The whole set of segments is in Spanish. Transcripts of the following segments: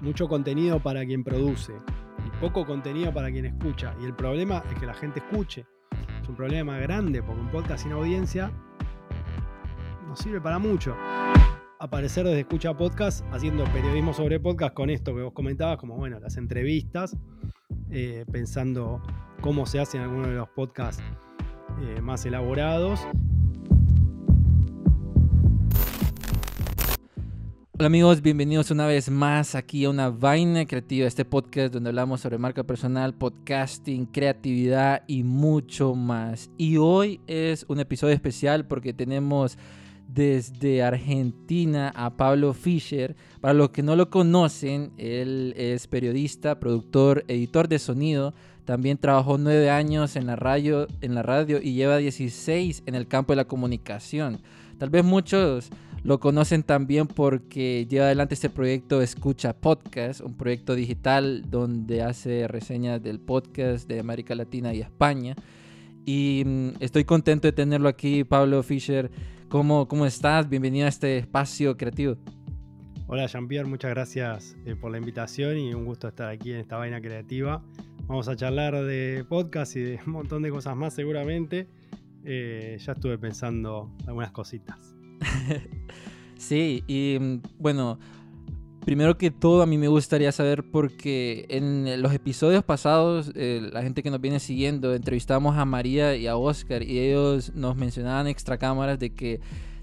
mucho contenido para quien produce y poco contenido para quien escucha. Y el problema es que la gente escuche. Es un problema grande porque un podcast sin audiencia no sirve para mucho. Aparecer desde escucha podcast haciendo periodismo sobre podcast con esto que vos comentabas, como bueno, las entrevistas, eh, pensando cómo se hacen algunos de los podcasts eh, más elaborados Hola amigos, bienvenidos una vez más aquí a una vaina creativa, este podcast donde hablamos sobre marca personal, podcasting, creatividad y mucho más. Y hoy es un episodio especial porque tenemos desde Argentina a Pablo Fischer. Para los que no lo conocen, él es periodista, productor, editor de sonido. También trabajó nueve años en la radio, en la radio y lleva 16 en el campo de la comunicación. Tal vez muchos lo conocen también porque lleva adelante este proyecto Escucha Podcast, un proyecto digital donde hace reseñas del podcast de América Latina y España. Y mm, estoy contento de tenerlo aquí, Pablo Fischer. ¿Cómo, cómo estás? Bienvenido a este espacio creativo. Hola Jean-Pierre, muchas gracias eh, por la invitación y un gusto estar aquí en esta vaina creativa. Vamos a charlar de podcast y de un montón de cosas más seguramente. Eh, ya estuve pensando algunas cositas. sí, y mm, bueno, primero que todo a mí me gustaría saber porque en los episodios pasados, eh, la gente que nos viene siguiendo, entrevistamos a María y a Oscar y ellos nos mencionaban extra cámaras de que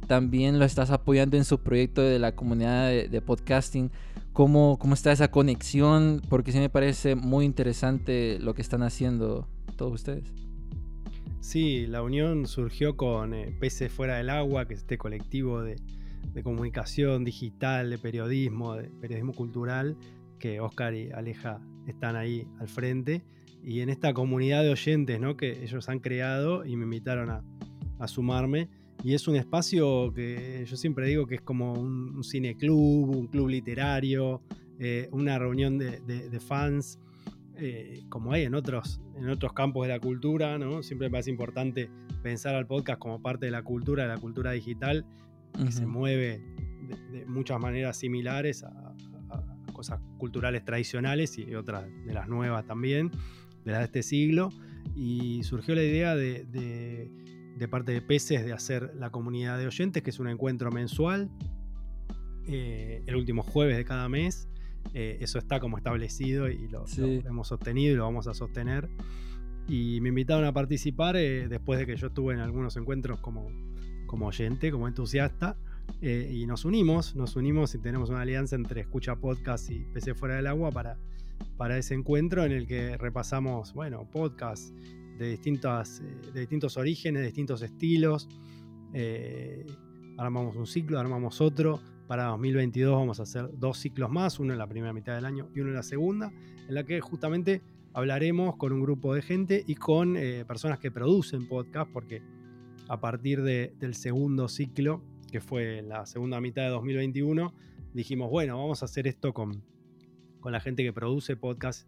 también lo estás apoyando en su proyecto de la comunidad de, podcasting. ¿Cómo, ¿Cómo, está esa conexión? Porque sí me parece muy interesante lo que están haciendo todos ustedes. Sí, la unión surgió con eh, Peces Fuera del Agua, que es este colectivo de, comunicación digital, de periodismo, de periodismo cultural, que Oscar y Aleja están ahí al frente. Y en esta comunidad de oyentes ¿no? que ellos han creado y me invitaron a, sumarme. Y es un espacio que yo siempre digo que es como un, cine club, un club literario, eh, una reunión de fans eh, como hay en otros, en otros campos de la cultura, ¿no? Siempre me parece importante pensar al podcast como parte de la cultura, de la cultura digital, que se mueve de, muchas maneras similares a, cosas culturales tradicionales y otras de las nuevas también, de las de este siglo. Y surgió la idea de, de, parte de Peces de hacer la comunidad de oyentes, que es un encuentro mensual, eh, el último jueves de cada mes eh, eso está como establecido y lo, hemos sostenido y lo vamos a sostener. Y me invitaron a participar eh, después de que yo estuve en algunos encuentros como, como oyente, como entusiasta. Eh, y nos unimos, nos unimos y tenemos una alianza entre Escucha Podcast y PC Fuera del Agua para, para ese encuentro en el que repasamos, bueno, podcasts de, distintas, de distintos orígenes, de distintos estilos. armamos un ciclo, armamos otro, para 2022 vamos a hacer dos ciclos más, uno en la primera mitad del año y uno en la segunda, en la que justamente hablaremos con un grupo de gente y con eh, personas que producen podcast, porque a partir del segundo ciclo, que fue la segunda mitad de 2021, dijimos, bueno, vamos a hacer esto con, con la gente que produce podcast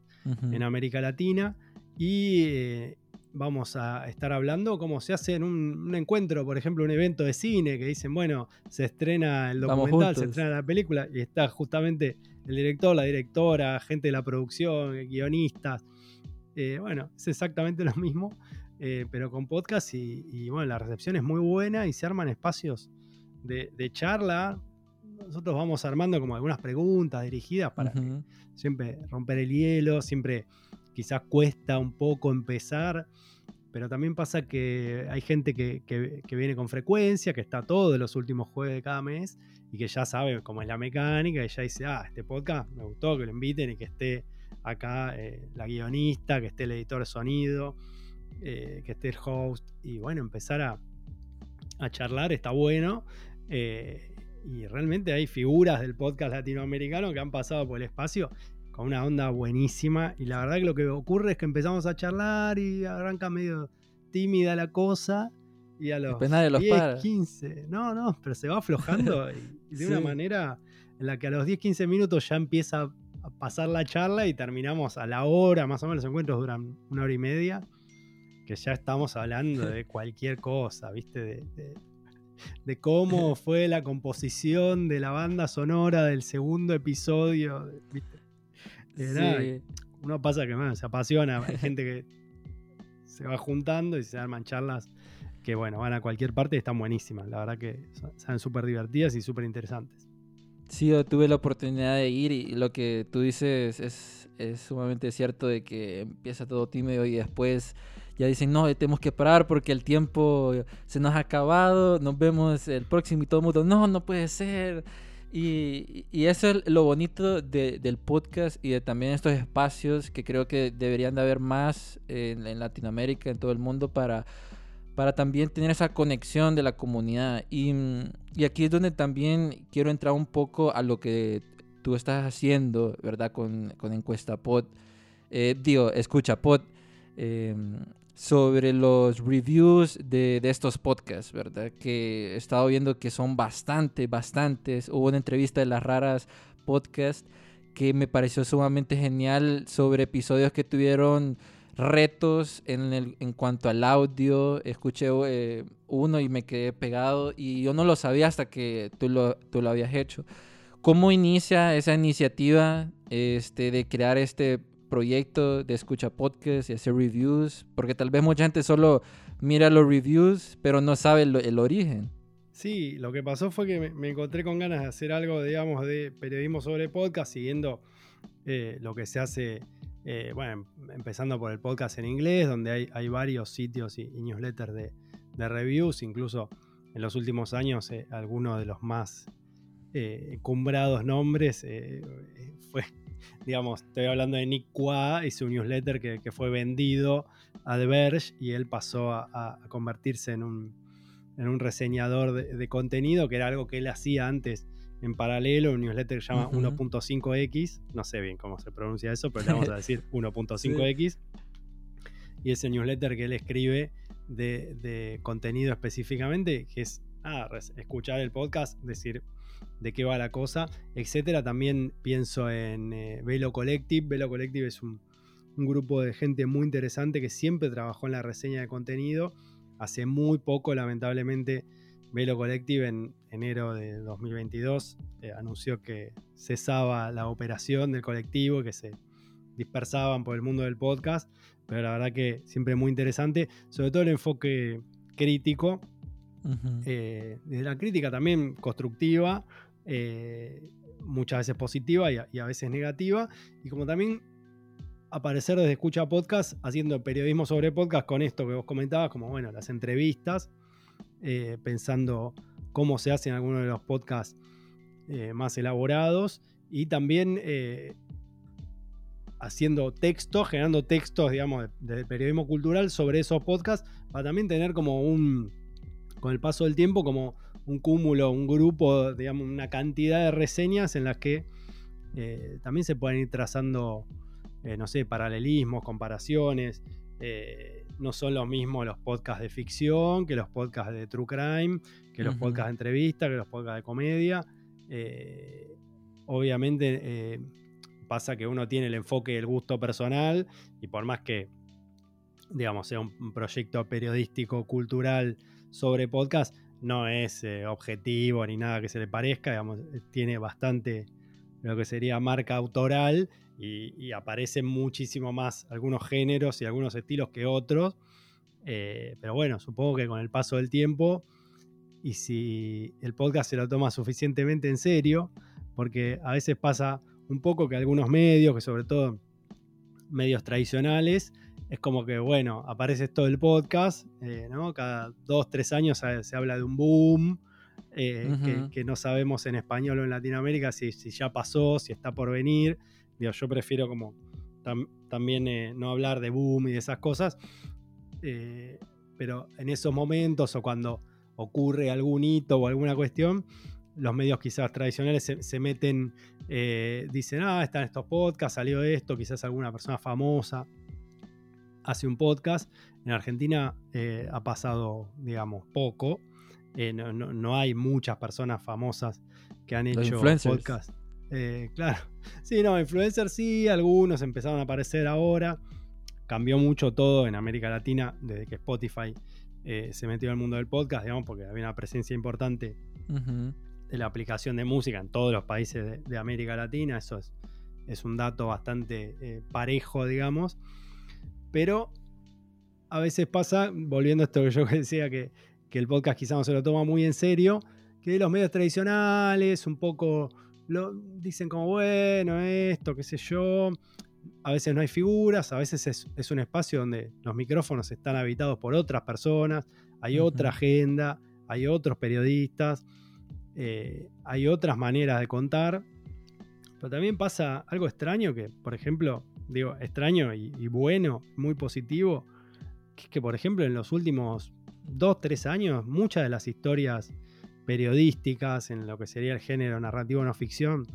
en América Latina y, eh, vamos a estar hablando cómo se hace en un, encuentro, por ejemplo, un evento de cine que dicen, bueno, se estrena el documental, se estrena la película y está justamente el director, la directora, gente de la producción, guionistas. Eh, bueno, es exactamente lo mismo, eh, pero con podcast y, bueno, la recepción es muy buena y se arman espacios de, charla. Nosotros vamos armando como algunas preguntas dirigidas para siempre romper el hielo, siempre quizás cuesta un poco empezar, pero también pasa que hay gente que, viene con frecuencia, que está todos los últimos jueves de cada mes y que ya sabe cómo es la mecánica y ya dice, ah, este podcast me gustó, que lo inviten y que esté acá eh, la guionista, que esté el editor de sonido, eh, que esté el host y bueno, empezar a, charlar está bueno. Eh, y realmente hay figuras del podcast latinoamericano que han pasado por el espacio una onda buenísima. Y la verdad que lo que ocurre es que empezamos a charlar y arranca medio tímida la cosa. Y a los 10, 15, no, no, pero se va aflojando y, de una manera en la que a los 10, 15 minutos ya empieza a pasar la charla y terminamos a la hora, más o menos los encuentros duran una hora y media, que ya estamos hablando de cualquier cosa, ¿viste? De, de cómo fue la composición de la banda sonora del segundo episodio, ¿viste? Uno pasa que se apasiona, hay gente que se va juntando y se arman charlas que, bueno, van a cualquier parte y están buenísimas. La verdad que son súper divertidas y súper interesantes. Sí, yo tuve la oportunidad de ir y lo que tú dices es, es sumamente cierto de que empieza todo tímido y después ya dicen, no, tenemos que parar porque el tiempo se nos ha acabado, nos vemos el próximo y todo el mundo, no, no puede ser. Y, y eso es lo bonito del podcast y de también estos espacios que creo que deberían de haber más en, Latinoamérica, en todo el mundo, para, para también tener esa conexión de la comunidad. Y, y, aquí es donde también quiero entrar un poco a lo que tú estás haciendo, ¿verdad? Con, con Encuesta Pod. Eh, digo, escucha Pod. Eh, sobre los reviews de, de, estos podcasts, ¿verdad? Que he estado viendo que son bastante, bastantes. Hubo una entrevista de las raras podcast que me pareció sumamente genial sobre episodios que tuvieron retos en, el, en cuanto al audio. Escuché eh, uno y me quedé pegado y yo no lo sabía hasta que tú lo, tú lo habías hecho. ¿Cómo inicia esa iniciativa este, de crear este proyecto de escucha podcast y hacer reviews, porque tal vez mucha gente solo mira los reviews, pero no sabe el, origen. Sí, lo que pasó fue que me, encontré con ganas de hacer algo, digamos, de periodismo sobre podcast, siguiendo eh, lo que se hace, eh, bueno, empezando por el podcast en inglés, donde hay, hay varios sitios y, newsletters de, reviews, incluso en los últimos años eh, algunos de los más cumbrados nombres fue digamos, estoy hablando de Nick Qua y su newsletter que, fue vendido a The Verge y él pasó a, convertirse en un, en un reseñador de, contenido, que era algo que él hacía antes en paralelo, un newsletter que se llama 1.5x, no sé bien cómo se pronuncia eso, pero le vamos a decir 1.5x. Y ese newsletter que él escribe de, contenido específicamente, que es ah, escuchar el podcast, decir, de qué va la cosa, etcétera. También pienso en eh, Velo Collective. Velo Collective es un, grupo de gente muy interesante que siempre trabajó en la reseña de contenido. Hace muy poco, lamentablemente, Velo Collective en enero de 2022 eh, anunció que cesaba la operación del colectivo, que se dispersaban por el mundo del podcast, pero la verdad que siempre muy interesante, sobre todo el enfoque crítico, eh, de la crítica también constructiva, eh, muchas veces positiva y a, veces negativa, y como también aparecer desde Escucha Podcast haciendo periodismo sobre podcast con esto que vos comentabas, como bueno, las entrevistas, eh, pensando cómo se hacen algunos de los podcasts eh, más elaborados. Y también haciendo textos, generando textos, digamos, de, periodismo cultural sobre esos podcasts, para también tener como un, con el paso del tiempo, como un cúmulo, un grupo, digamos, una cantidad de reseñas en las que eh, también se pueden ir trazando, eh, no sé, paralelismos, comparaciones. Eh, no son los mismos los podcasts de ficción que los podcasts de true crime, que los podcasts de entrevista, que los podcasts de comedia. obviamente pasa que uno tiene el enfoque el gusto personal y por más que, digamos, sea un proyecto periodístico, cultural sobre podcast, no es eh, objetivo ni nada que se le parezca, digamos, eh, tiene bastante lo que sería marca autoral y, aparecen muchísimo más algunos géneros y algunos estilos que otros. Eh, pero bueno, supongo que con el paso del tiempo y si el podcast se lo toma suficientemente en serio, porque a veces pasa un poco que algunos medios, que sobre todo medios tradicionales, es como que, bueno, aparece todo el podcast, eh, ¿no? Cada dos, tres años se, habla de un boom, eh, que, no sabemos en español o en Latinoamérica si, ya pasó, si está por venir. Digo, yo prefiero como también eh, no hablar de boom y de esas cosas, pero en esos momentos o cuando ocurre algún hito o alguna cuestión, los medios quizás tradicionales se, se meten, dicen, ah, están estos podcasts, salió esto, quizás alguna persona famosa hace un podcast. En Argentina eh, ha pasado, digamos, poco. Eh, no, hay muchas personas famosas que han hecho podcast. Eh, claro. Sí, no, influencers sí, algunos empezaron a aparecer ahora. Cambió mucho todo en América Latina desde que Spotify se metió al mundo del podcast, digamos, porque había una presencia importante de la aplicación de música en todos los países de, América Latina. Eso es, es un dato bastante eh, parejo, digamos. Pero a veces pasa, volviendo a esto que yo decía, que, que el podcast quizá no se lo toma muy en serio, que los medios tradicionales un poco lo dicen como, bueno, esto, qué sé yo. A veces no hay figuras, a veces es, un espacio donde los micrófonos están habitados por otras personas, hay otra agenda, hay otros periodistas, eh, hay otras maneras de contar. Pero también pasa algo extraño que, por ejemplo, digo, extraño y, bueno, muy positivo, que es que, por ejemplo, en los últimos dos, tres años, muchas de las historias periodísticas en lo que sería el género narrativo no ficción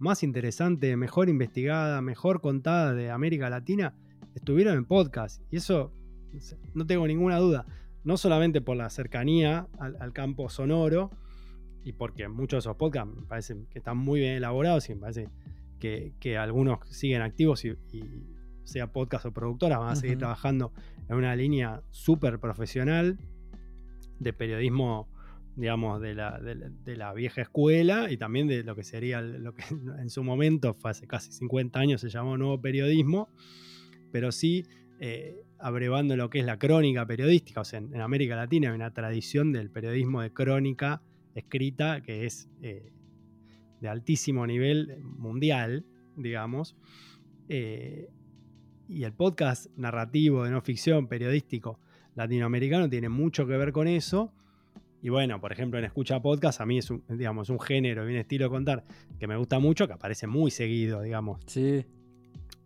más interesante, mejor investigada, mejor contada de América Latina, estuvieron en podcast. Y eso no tengo ninguna duda, no solamente por la cercanía al, campo sonoro, y porque muchos de esos podcasts me parece que están muy bien elaborados y me parece que, algunos siguen activos y, sea podcast o productora, van a seguir trabajando en una línea súper profesional de periodismo digamos, de la, de, la, vieja escuela y también de lo que sería lo que en su momento, fue hace casi 50 años, se llamó nuevo periodismo, pero sí eh, abrevando lo que es la crónica periodística. O sea, en, América Latina hay una tradición del periodismo de crónica escrita que es eh, de altísimo nivel mundial, digamos. Eh, y el podcast narrativo de no ficción periodístico latinoamericano tiene mucho que ver con eso y bueno, por ejemplo, en Escucha Podcast, a mí es un, digamos, un género y un estilo de contar que me gusta mucho, que aparece muy seguido, digamos. Sí.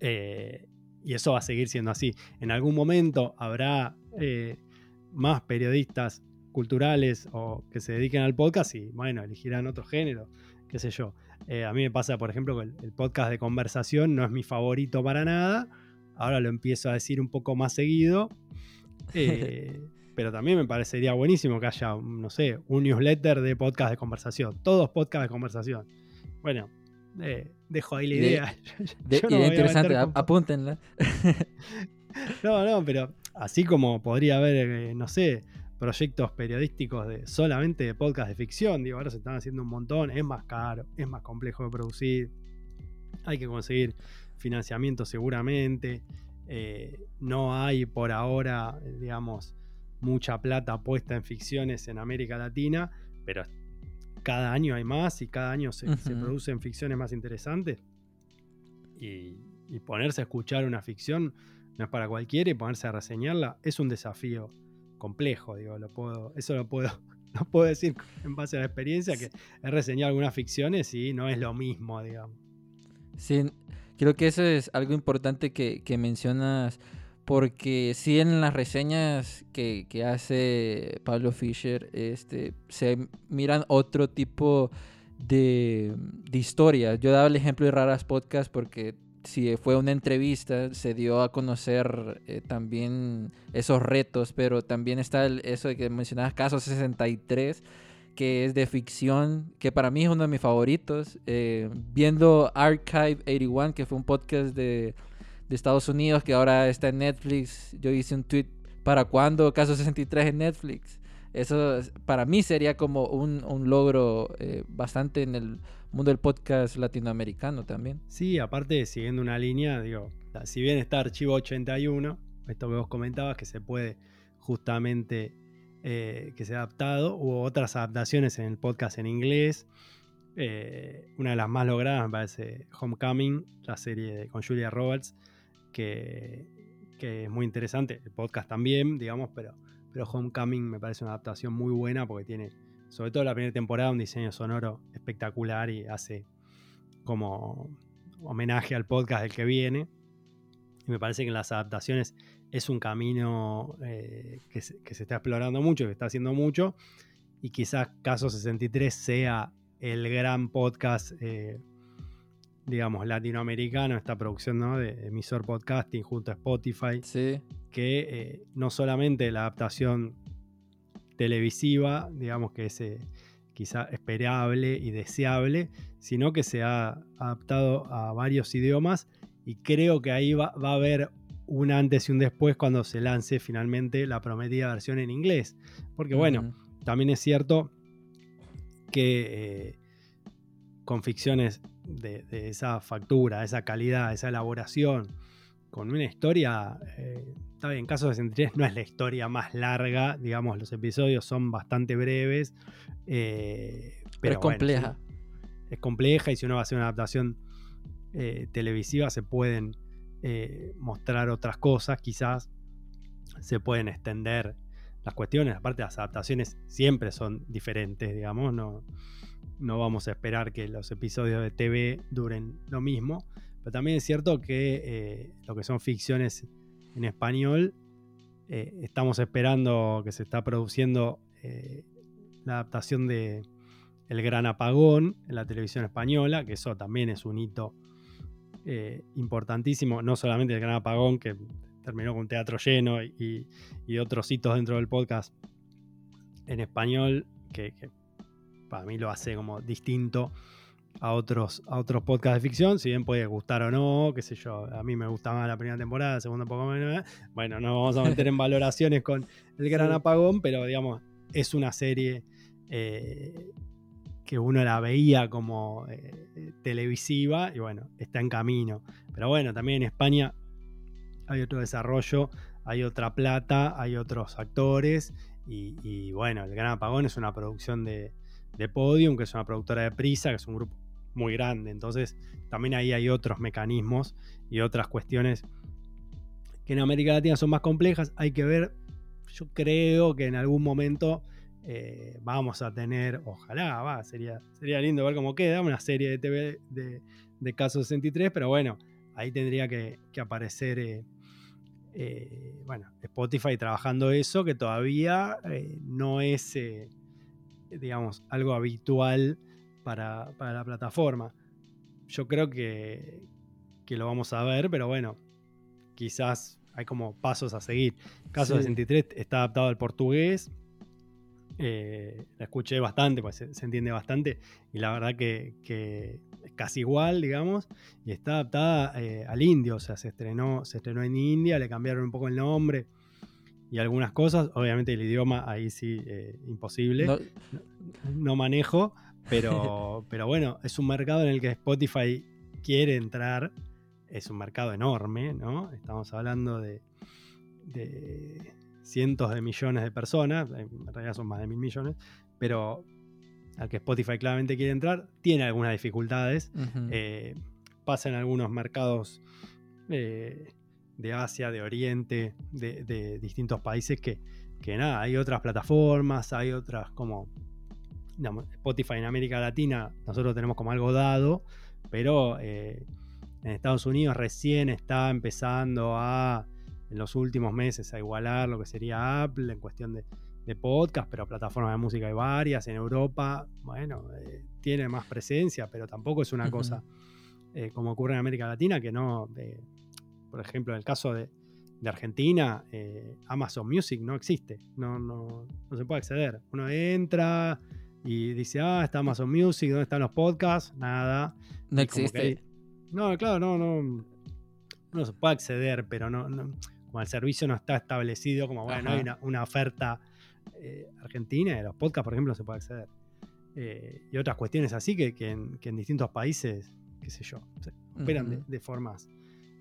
Eh, y eso va a seguir siendo así. En algún momento habrá eh, más periodistas culturales o que se dediquen al podcast y, bueno, elegirán otro género, qué sé yo. Eh, a mí me pasa, por ejemplo, que el, podcast de conversación no es mi favorito para nada. Ahora lo empiezo a decir un poco más seguido. pero también me parecería buenísimo que haya, no sé, un newsletter de podcast de conversación. Todos podcast de conversación. Bueno, eh, dejo ahí la idea. interesante, apúntenla. no, no, pero así como podría haber, eh, no sé, proyectos periodísticos de solamente de podcast de ficción, digo, ahora se están haciendo un montón, es más caro, es más complejo de producir, hay que conseguir financiamiento seguramente, eh, no hay por ahora, digamos, mucha plata puesta en ficciones en América Latina, pero cada año hay más y cada año se, producen ficciones más interesantes. Y, ponerse a escuchar una ficción no es para cualquiera y ponerse a reseñarla es un desafío complejo, digo, lo puedo, eso lo puedo, no puedo decir en base a la experiencia que he reseñado algunas ficciones y no es lo mismo, digamos. Sí, creo que eso es algo importante que, que mencionas porque sí en las reseñas que, hace Pablo Fischer este, se miran otro tipo de, de historias. Yo daba el ejemplo de Raras Podcast porque si fue una entrevista, se dio a conocer eh, también esos retos, pero también está eso de que mencionabas Caso 63, que es de ficción, que para mí es uno de mis favoritos. Eh, viendo Archive 81, que fue un podcast de de Estados Unidos que ahora está en Netflix. Yo hice un tweet, ¿para cuándo Caso 63 en Netflix? Eso para mí sería como un, logro eh, bastante en el mundo del podcast latinoamericano también. Sí, aparte siguiendo una línea, digo, si bien está Archivo 81, esto que vos comentabas que se puede justamente eh, que se ha adaptado, hubo otras adaptaciones en el podcast en inglés. Eh, una de las más logradas me parece Homecoming, la serie con Julia Roberts, que, es muy interesante. El podcast también, digamos, pero, pero Homecoming me parece una adaptación muy buena porque tiene, sobre todo la primera temporada, un diseño sonoro espectacular y hace como homenaje al podcast del que viene. Y me parece que en las adaptaciones es un camino eh, que, se, está explorando mucho, que está haciendo mucho. Y quizás Caso 63 sea el gran podcast eh, digamos, latinoamericano, esta producción de emisor podcasting junto a Spotify, sí. que eh, no solamente la adaptación televisiva, digamos que es eh, quizá esperable y deseable, sino que se ha adaptado a varios idiomas y creo que ahí va, a haber un antes y un después cuando se lance finalmente la prometida versión en inglés. Porque bueno, también es cierto que eh, con ficciones de, esa factura, esa calidad, esa elaboración, con una historia, eh, está bien, Caso 63 no es la historia más larga, digamos, los episodios son bastante breves, eh, pero, es compleja. es compleja y si uno va a hacer una adaptación eh, televisiva se pueden mostrar otras cosas, quizás se pueden extender las cuestiones, aparte las adaptaciones siempre son diferentes, digamos, no, no vamos a esperar que los episodios de TV duren lo mismo, pero también es cierto que eh, lo que son ficciones en español, eh, estamos esperando que se está produciendo eh, la adaptación de El Gran Apagón en la televisión española, que eso también es un hito importantísimo, no solamente El Gran Apagón, que terminó con un teatro lleno y, otros hitos dentro del podcast en español, que para mí lo hace como distinto a otros, a otros podcasts de ficción, si bien puede gustar o no, qué sé yo, a mí me gustaba más la primera temporada, la segunda un poco menos, ¿eh? bueno, no vamos a meter en valoraciones con El Gran Apagón, pero digamos, es una serie eh, que uno la veía como eh, televisiva y bueno, está en camino. Pero bueno, también en España hay otro desarrollo, hay otra plata, hay otros actores y bueno, El Gran Apagón es una producción de, de Podium, que es una productora de Prisa, que es un grupo muy grande. Entonces, también ahí hay otros mecanismos y otras cuestiones que en América Latina son más complejas. Hay que ver, yo creo que en algún momento eh, vamos a tener, ojalá, va, sería, sería lindo ver cómo queda, una serie de TV de, de Caso 63, pero bueno, ahí tendría que, aparecer, eh, eh, bueno, Spotify trabajando eso, que todavía no es digamos, algo habitual para, la plataforma. Yo creo que, lo vamos a ver, pero bueno, quizás hay como pasos a seguir. Caso 63 está adaptado al portugués. Eh, la escuché bastante, pues se, entiende bastante. Y la verdad que, es casi igual, digamos. Y está adaptada eh, al indio. O sea, se estrenó, se estrenó en India, le cambiaron un poco el nombre y algunas cosas. Obviamente el idioma ahí sí, eh, imposible. No, manejo, pero, pero bueno, es un mercado en el que Spotify quiere entrar. Es un mercado enorme, ¿no? Estamos hablando de, cientos de millones de personas, en realidad son más de mil millones, pero al que Spotify claramente quiere entrar, tiene algunas dificultades. Eh, pasa en algunos mercados eh, de Asia, de Oriente, de, distintos países que, que, nada, hay otras plataformas, hay otras como Spotify en América Latina, nosotros tenemos como algo dado, pero eh, en Estados Unidos recién está empezando a, en los últimos meses, a igualar lo que sería Apple en cuestión de, podcast, pero plataformas de música hay varias, en Europa, bueno, eh, tiene más presencia, pero tampoco es una cosa eh, como ocurre en América Latina, que no por ejemplo, en el caso de, Argentina, eh, Amazon Music no existe, no, no, no, se puede acceder. Uno entra y dice, ah, está Amazon Music, ¿dónde están los podcasts? Nada. No existe. no, claro, no, no, no se puede acceder, pero no, como el servicio no está establecido, como bueno, hay una, oferta eh, argentina de los podcasts, por ejemplo, no se puede acceder. Eh, y otras cuestiones así que, en, distintos países, qué sé yo, se operan de formas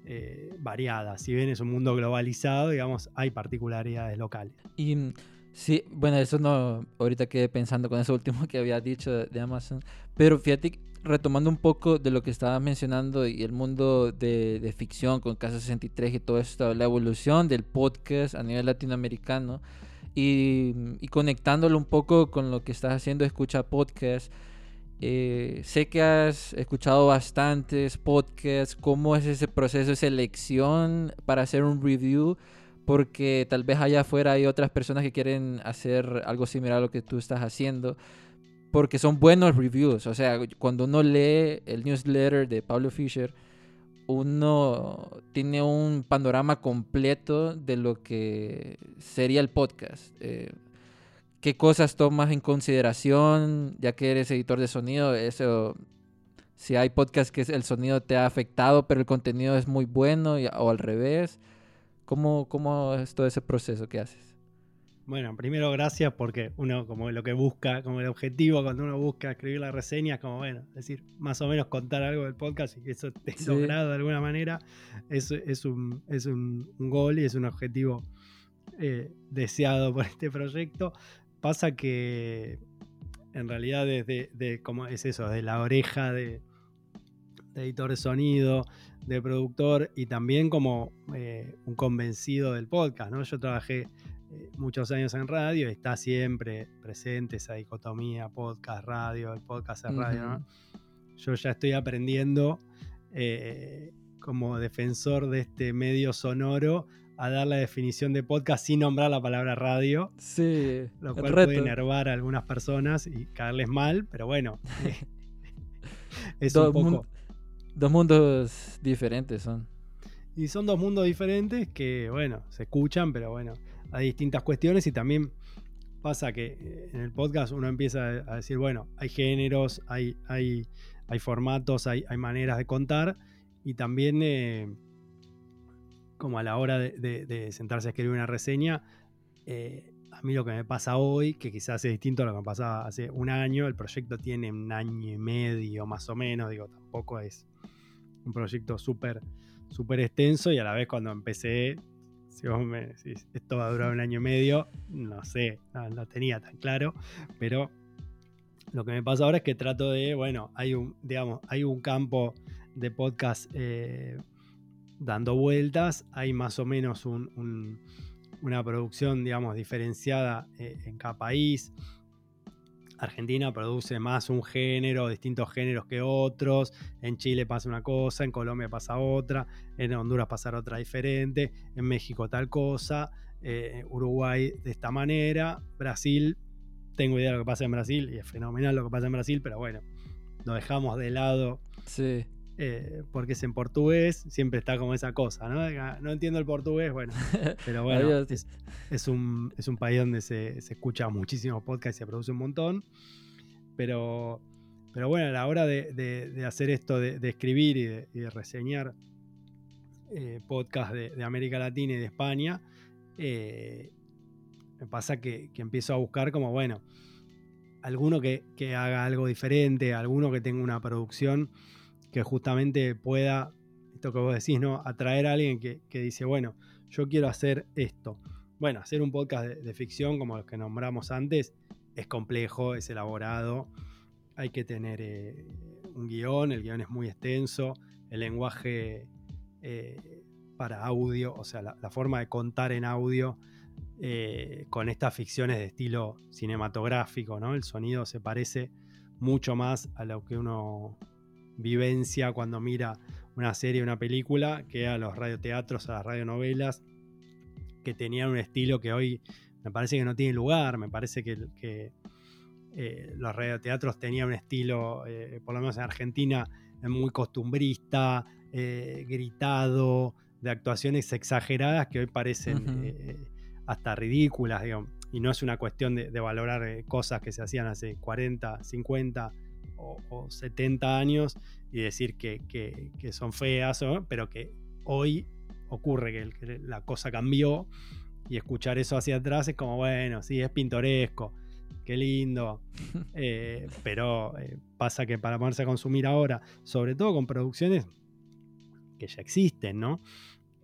eh, variada. Si bien es un mundo globalizado, digamos, hay particularidades locales. Y mm, sí, bueno, eso no, ahorita quedé pensando con eso último que había dicho de, Amazon, pero fíjate, retomando un poco de lo que estabas mencionando y el mundo de, ficción con Casa 63 y todo esto, la evolución del podcast a nivel latinoamericano y, conectándolo un poco con lo que estás haciendo, escucha podcast eh, sé que has escuchado bastantes podcasts. ¿Cómo es ese proceso de selección para hacer un review? Porque tal vez allá afuera hay otras personas que quieren hacer algo similar a lo que tú estás haciendo. Porque son buenos reviews. O sea, cuando uno lee el newsletter de Pablo Fischer, uno tiene un panorama completo de lo que sería el podcast. Eh, qué cosas tomas en consideración, ya que eres editor de sonido, eso, si hay podcast que el sonido te ha afectado, pero el contenido es muy bueno, o al revés, ¿cómo, cómo es todo ese proceso que haces? Bueno, primero gracias porque uno como lo que busca, como el objetivo cuando uno busca escribir la reseña es como, bueno, decir, más o menos contar algo del podcast y que eso esté logrado de alguna manera, es, es, un, es un, gol y es un objetivo eh, deseado por este proyecto. Pasa que en realidad desde de, cómo es eso, de la oreja de, editor de sonido, de productor y también como eh, un convencido del podcast, ¿no? Yo trabajé eh, muchos años en radio y está siempre presente esa dicotomía podcast, radio, el podcast es radio. Yo ya estoy aprendiendo eh, como defensor de este medio sonoro a dar la definición de podcast sin nombrar la palabra radio. Sí. Lo cual puede enervar a algunas personas y caerles mal, pero bueno. es un poco. Dos mundos diferentes son. Y son dos mundos diferentes que, bueno, se escuchan, pero bueno, hay distintas cuestiones y también pasa que eh, en el podcast uno empieza a decir, bueno, hay géneros, hay, hay, hay formatos, hay, hay, maneras de contar y también eh, como a la hora de, sentarse a escribir una reseña, eh, a mí lo que me pasa hoy, que quizás es distinto a lo que me pasaba hace un año, el proyecto tiene un año y medio más o menos, digo, tampoco es un proyecto súper súper extenso y a la vez cuando empecé si vos me decís, esto va a durar un año y medio, no sé, no, tenía tan claro, pero lo que me pasa ahora es que trato de, bueno, hay un, digamos, hay un campo de podcast eh, dando vueltas, hay más o menos una producción, digamos, diferenciada eh, en cada país, Argentina produce más un género, distintos géneros que otros. En Chile pasa una cosa, en Colombia pasa otra, en Honduras pasa otra diferente, en México tal cosa, eh, Uruguay de esta manera, Brasil, tengo idea de lo que pasa en Brasil y es fenomenal lo que pasa en Brasil, pero bueno, lo dejamos de lado. Sí. Eh, porque es en portugués, siempre está como esa cosa, ¿no? No entiendo el portugués, bueno, pero bueno, es, un, es, un, país donde se, se escucha muchísimos podcasts y se produce un montón, pero, pero bueno, a la hora de, hacer esto, de, escribir y de, reseñar eh, podcasts de, América Latina y de España, eh, me pasa que, que, empiezo a buscar como, bueno, alguno que, que haga algo diferente, alguno que tenga una producción que justamente pueda, esto que vos decís, ¿no? Atraer a alguien que, dice, bueno, yo quiero hacer esto. Bueno, hacer un podcast de, ficción como los que nombramos antes es complejo, es elaborado, hay que tener eh, un guion, el guion es muy extenso, el lenguaje eh, para audio, o sea, la, forma de contar en audio eh, con estas ficciones de estilo cinematográfico, ¿no? El sonido se parece mucho más a lo que uno vivencia cuando mira una serie, una película, que a los radioteatros, a las radionovelas, que tenían un estilo que hoy me parece que no tiene lugar, me parece que, que eh, los radioteatros tenían un estilo, eh, por lo menos en Argentina, muy costumbrista, eh, gritado, de actuaciones exageradas que hoy parecen hasta ridículas, y no es una cuestión de, de valorar cosas que se hacían hace 40, 50 o, 70 años y decir que, son feas, pero que hoy ocurre que, la cosa cambió y escuchar eso hacia atrás es como, bueno, sí, es pintoresco, qué lindo, eh, pero eh, pasa que para ponerse a consumir ahora, sobre todo con producciones que ya existen, ¿no?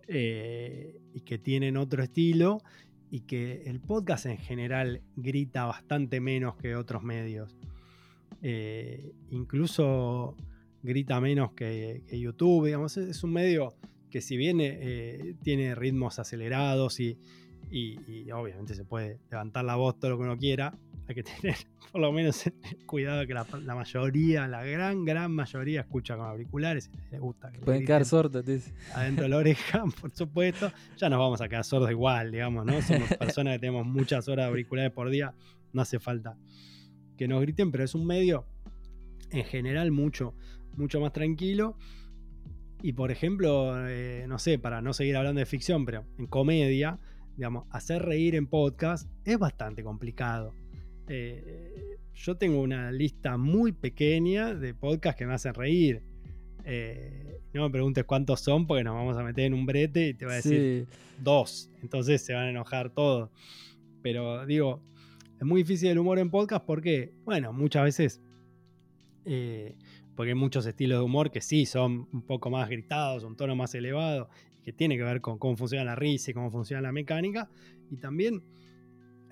Eh, y que tienen otro estilo y que el podcast en general grita bastante menos que otros medios. Eh, incluso grita menos que, YouTube, digamos, es un medio que si bien eh, tiene ritmos acelerados y, obviamente se puede levantar la voz todo lo que uno quiera, hay que tener por lo menos cuidado que la, mayoría, la gran, gran mayoría escucha con auriculares y les gusta. Que Pueden quedar sordos, Adentro de la oreja, por supuesto. Ya nos vamos a quedar sordos igual, digamos, ¿no? Somos personas que tenemos muchas horas de auriculares por día, no hace falta que nos griten, pero es un medio en general mucho, mucho más tranquilo. Y por ejemplo, eh, no sé, para no seguir hablando de ficción, pero en comedia, digamos, hacer reír en podcast es bastante complicado. Eh, yo tengo una lista muy pequeña de podcasts que me hacen reír. Eh, no me preguntes cuántos son porque nos vamos a meter en un brete y te va a decir dos. Entonces se van a enojar todos. Pero digo, es muy difícil el humor en podcast porque, bueno, muchas veces, eh, porque hay muchos estilos de humor que sí son un poco más gritados, un tono más elevado, que tiene que ver con cómo funciona la risa y cómo funciona la mecánica. Y también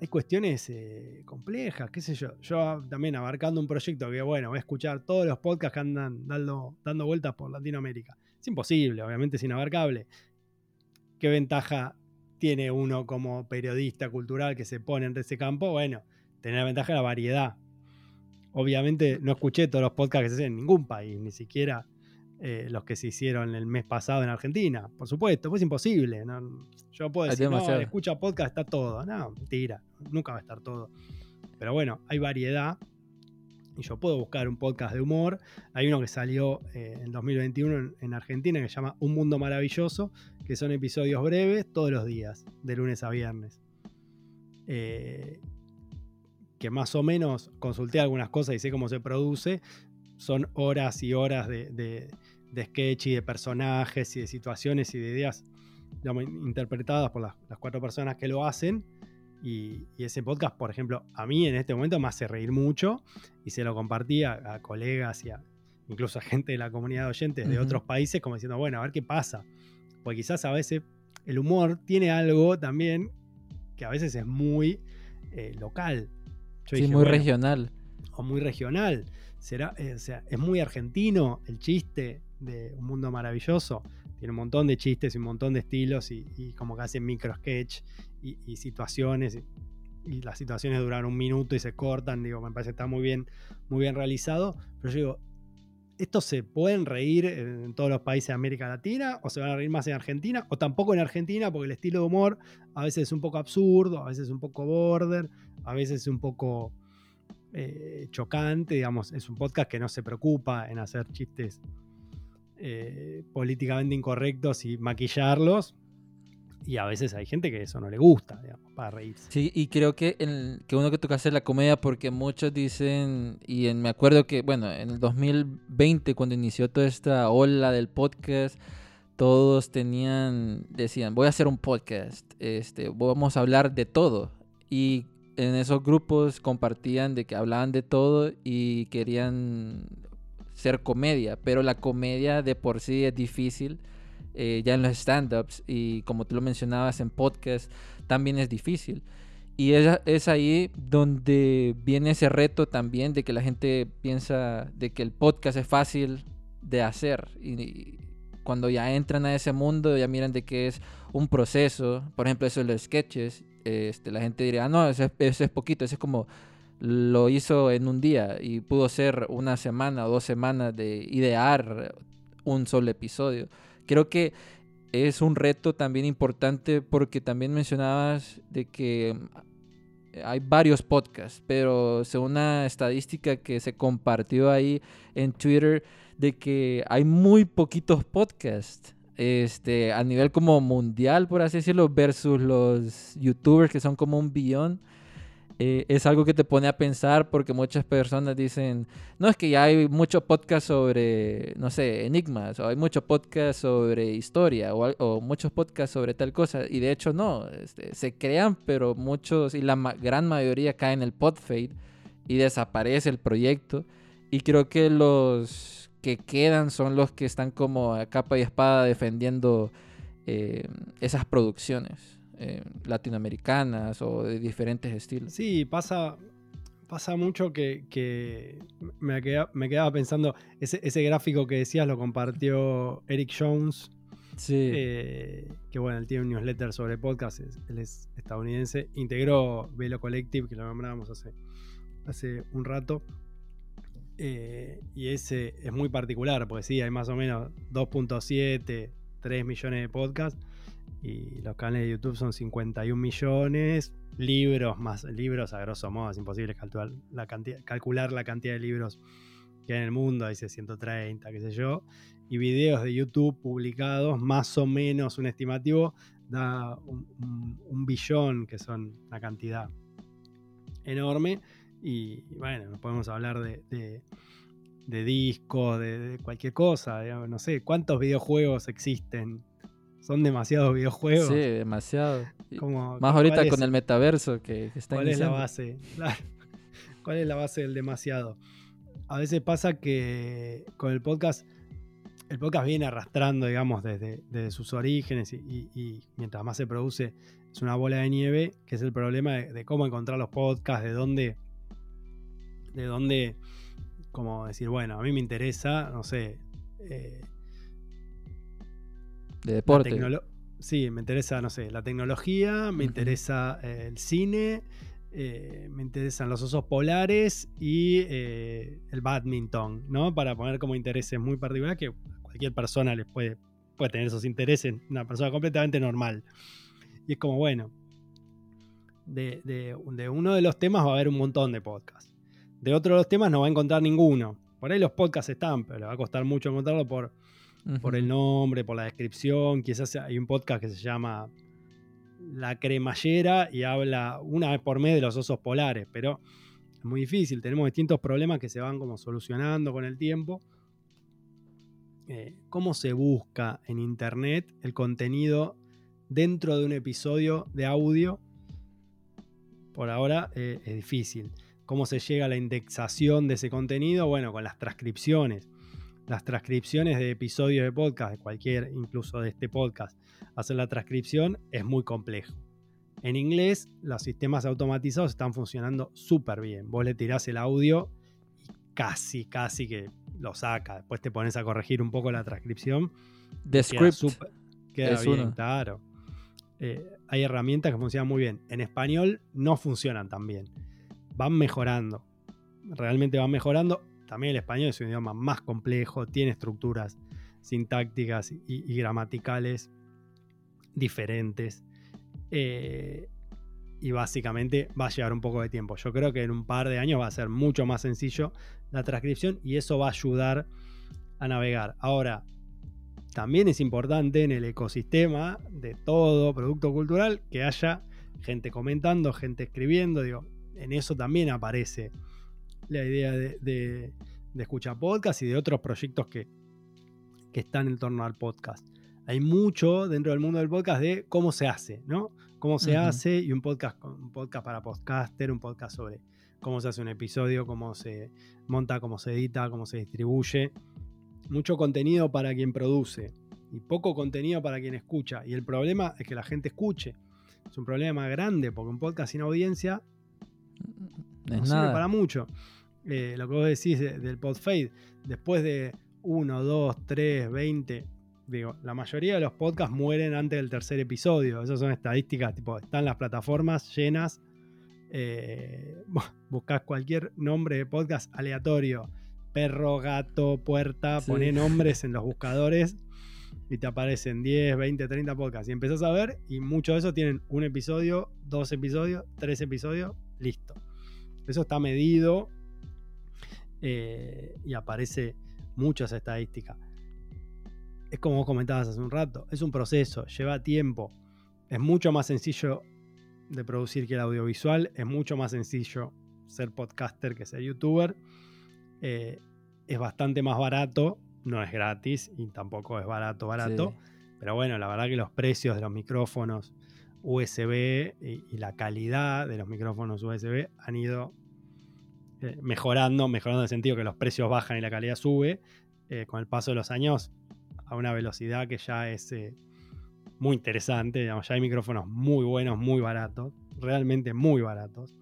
hay cuestiones eh, complejas, qué sé yo. Yo también abarcando un proyecto que, bueno, voy a escuchar todos los podcasts que andan dando, dando vueltas por Latinoamérica. Es imposible, obviamente es inabarcable. ¿Qué ventaja tiene uno como periodista cultural que se pone en ese campo? Bueno, tener la ventaja de la variedad. Obviamente no escuché todos los podcasts que se hacen en ningún país, ni siquiera eh, los que se hicieron el mes pasado en Argentina. Por supuesto, pues imposible. Yo puedo decir, no, escucha podcast, está todo. No, mentira, nunca va a estar todo. Pero bueno, hay variedad. Y yo puedo buscar un podcast de humor. Hay uno que salió eh, en 2021 en, Argentina que se llama Un Mundo Maravilloso, que son episodios breves todos los días, de lunes a viernes. Eh, que más o menos consulté algunas cosas y sé cómo se produce, son horas y horas de, sketch y de personajes y de situaciones y de ideas interpretadas por las, cuatro personas que lo hacen. Y, ese podcast, por ejemplo, a mí en este momento me hace reír mucho y se lo compartí a, colegas y a, incluso a gente de la comunidad de oyentes de otros países, como diciendo, bueno, a ver qué pasa. Porque quizás a veces el humor tiene algo también que a veces es muy eh, local. sí, muy regional. O muy regional será, eh, o sea, es muy argentino el chiste de Un Mundo Maravilloso. Tiene un montón de chistes y un montón de estilos y, como que hacen micro sketch y, situaciones. Y, las situaciones duran un minuto y se cortan. Digo, me parece que está muy bien, muy bien realizado. Pero yo digo, ¿estos se pueden reír en todos los países de América Latina? ¿O se van a reír más en Argentina? ¿O tampoco en Argentina? Porque el estilo de humor a veces es un poco absurdo, a veces es un poco border, a veces es un poco eh, chocante, digamos, es un podcast que no se preocupa en hacer chistes eh, políticamente incorrectos y maquillarlos. Y a veces hay gente que eso no le gusta, digamos, para reírse. Sí, y creo que, que uno que toca hacer la comedia, porque muchos dicen, y me acuerdo que, bueno, en el 2020, cuando inició toda esta ola del podcast, todos tenían, decían, voy a hacer un podcast, este, vamos a hablar de todo. Y en esos grupos compartían de que hablaban de todo y querían ser comedia, pero la comedia de por sí es difícil. Eh, ya en los stand-ups y como tú lo mencionabas en podcast, también es difícil. Y es, es, ahí donde viene ese reto también de que la gente piensa de que el podcast es fácil de hacer. Y, cuando ya entran a ese mundo, ya miran de que es un proceso. Por ejemplo, eso de los sketches. Este, la gente diría, ah, no, ese, es poquito, ese es como lo hizo en un día y pudo ser una semana o dos semanas de idear un solo episodio. Creo que es un reto también importante porque también mencionabas de que hay varios podcasts, pero según una estadística que se compartió ahí en Twitter, de que hay muy poquitos podcasts este, a nivel como mundial, por así decirlo, versus los youtubers que son como un billón. Eh, es algo que te pone a pensar porque muchas personas dicen, no es que ya hay mucho podcast sobre, no sé, enigmas, o hay mucho podcast sobre historia, o, muchos podcasts sobre tal cosa, y de hecho no, este, se crean, pero muchos, y la gran mayoría caen en el podfade y desaparece el proyecto, y creo que los que quedan son los que están como a capa y espada defendiendo eh, esas producciones eh, latinoamericanas o de diferentes estilos. Sí, pasa, pasa mucho que, me, quedaba, pensando, ese, gráfico que decías lo compartió Eric Jones. Sí. Eh, que bueno, él tiene un newsletter sobre podcast, él es estadounidense, integró Velo Collective, que lo nombrábamos hace, hace un rato. Eh, y ese es muy particular, porque sí, hay más o menos 2.7, 3 millones de podcasts. Y los canales de YouTube son 51 millones. Libros, más libros, a grosso modo, es imposible calcular la cantidad, de libros que hay en el mundo, dice 130, qué sé yo. Y videos de YouTube publicados, más o menos un estimativo, da un billón, que son una cantidad enorme. Y, bueno, podemos hablar de, de, discos, de, cualquier cosa. no sé, ¿cuántos videojuegos existen son demasiados videojuegos. Sí, demasiado. Como, Más ¿cuál ahorita es- con el metaverso que, que está ¿Cuál es la base? Claro. ¿Cuál es la base del demasiado? A veces pasa que con el podcast, el podcast viene arrastrando, digamos, desde, desde sus orígenes y, y- y mientras más se produce, es una bola de nieve, que es el problema de, de cómo encontrar los podcasts, de dónde, de dónde, como decir, bueno, a mí me interesa, no sé, eh, De deporte. sí, me interesa, no sé, la tecnología, me interesa eh, el cine, eh, me interesan los osos polares y eh, el badminton, ¿no? Para poner como intereses muy particulares que cualquier persona les puede, puede tener esos intereses, una persona completamente normal. Y es como, bueno, de, de- de uno de los temas va a haber un montón de podcasts. De otro de los temas no va a encontrar ninguno. Por ahí los podcasts están, pero le va a costar mucho encontrarlo por, por el nombre, por la descripción. Quizás hay un podcast que se llama La Cremallera y habla una vez por mes de los osos polares, pero es muy difícil. Tenemos distintos problemas que se van como solucionando con el tiempo. Eh, ¿Cómo se busca en internet el contenido dentro de un episodio de audio? Por ahora eh, es difícil. ¿Cómo se llega a la indexación de ese contenido? Bueno, con las transcripciones las transcripciones de episodios de podcast, de cualquier, incluso de este podcast, hacer la transcripción es muy complejo. En inglés, los sistemas automatizados están funcionando súper bien. Vos le tirás el audio y casi, casi que lo saca. Después te pones a corregir un poco la transcripción. The Queda, Script. queda es bien, uno. claro. Eh, hay herramientas que funcionan muy bien. En español no funcionan tan bien. Van mejorando. Realmente van mejorando. También el español es un idioma más complejo, tiene estructuras sintácticas y, gramaticales diferentes. Eh, y básicamente va a llevar un poco de tiempo. Yo creo que en un par de años va a ser mucho más sencillo la transcripción y eso va a ayudar a navegar. Ahora, también es importante en el ecosistema de todo producto cultural que haya gente comentando, gente escribiendo. Digo, en eso también aparece la idea de, de, de escuchar podcast y de otros proyectos que, que están en torno al podcast. Hay mucho dentro del mundo del podcast de cómo se hace, ¿no? Cómo se hace y un podcast, un podcast para podcaster, un podcast sobre cómo se hace un episodio, cómo se monta, cómo se edita, cómo se distribuye. Mucho contenido para quien produce y poco contenido para quien escucha. Y el problema es que la gente escuche. Es un problema grande porque un podcast sin audiencia Es no sirve nada. para mucho. Eh, lo que vos decís de- del podfade, después de 1, 2, 3, 20, digo, la mayoría de los podcasts mueren antes del tercer episodio. Esas son estadísticas, tipo, están las plataformas llenas. Eh, bu- buscás cualquier nombre de podcast aleatorio, perro, gato, puerta, Sí. poné nombres en los buscadores y te aparecen 10, 20, 30 podcasts. Y empezás a ver, y muchos de esos tienen un episodio, dos episodios, tres episodios, listo. Eso está medido eh, y aparece muchas estadísticas. Es como vos comentabas hace un rato, es un proceso, lleva tiempo. Es mucho más sencillo de producir que el audiovisual, es mucho más sencillo ser podcaster que ser youtuber. Eh, es bastante más barato, no es gratis y tampoco es barato, barato. Sí. Pero bueno, la verdad que los precios de los micrófonos USB y, y la calidad de los micrófonos USB han ido eh, mejorando, mejorando en el sentido que los precios bajan y la calidad sube eh, con el paso de los años a una velocidad que ya es eh, muy interesante. Digamos, ya hay micrófonos muy buenos, muy baratos, realmente muy baratos.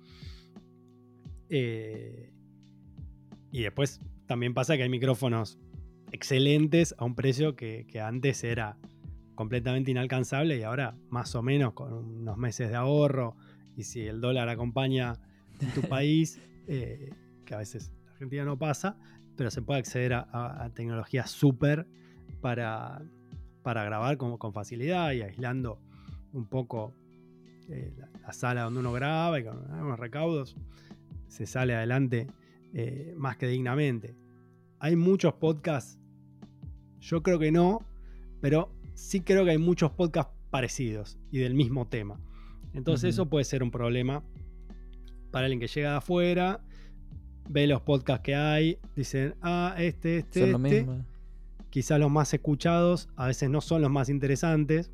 Y después también pasa que hay micrófonos excelentes a un precio que, que antes era completamente inalcanzable y ahora más o menos con unos meses de ahorro y si el dólar acompaña en tu país, eh, que a veces en Argentina no pasa, pero se puede acceder a, a- a tecnología súper para, para grabar con, con facilidad y aislando un poco eh, la, la sala donde uno graba y con unos recaudos se sale adelante eh, más que dignamente. Hay muchos podcasts, yo creo que no, pero sí creo que hay muchos podcasts parecidos y del mismo tema. Entonces eso puede ser un problema para alguien que llega de afuera, ve los podcasts que hay, dicen, ah, este, este, Son lo este. mismo. quizá los más escuchados a veces no son los más interesantes.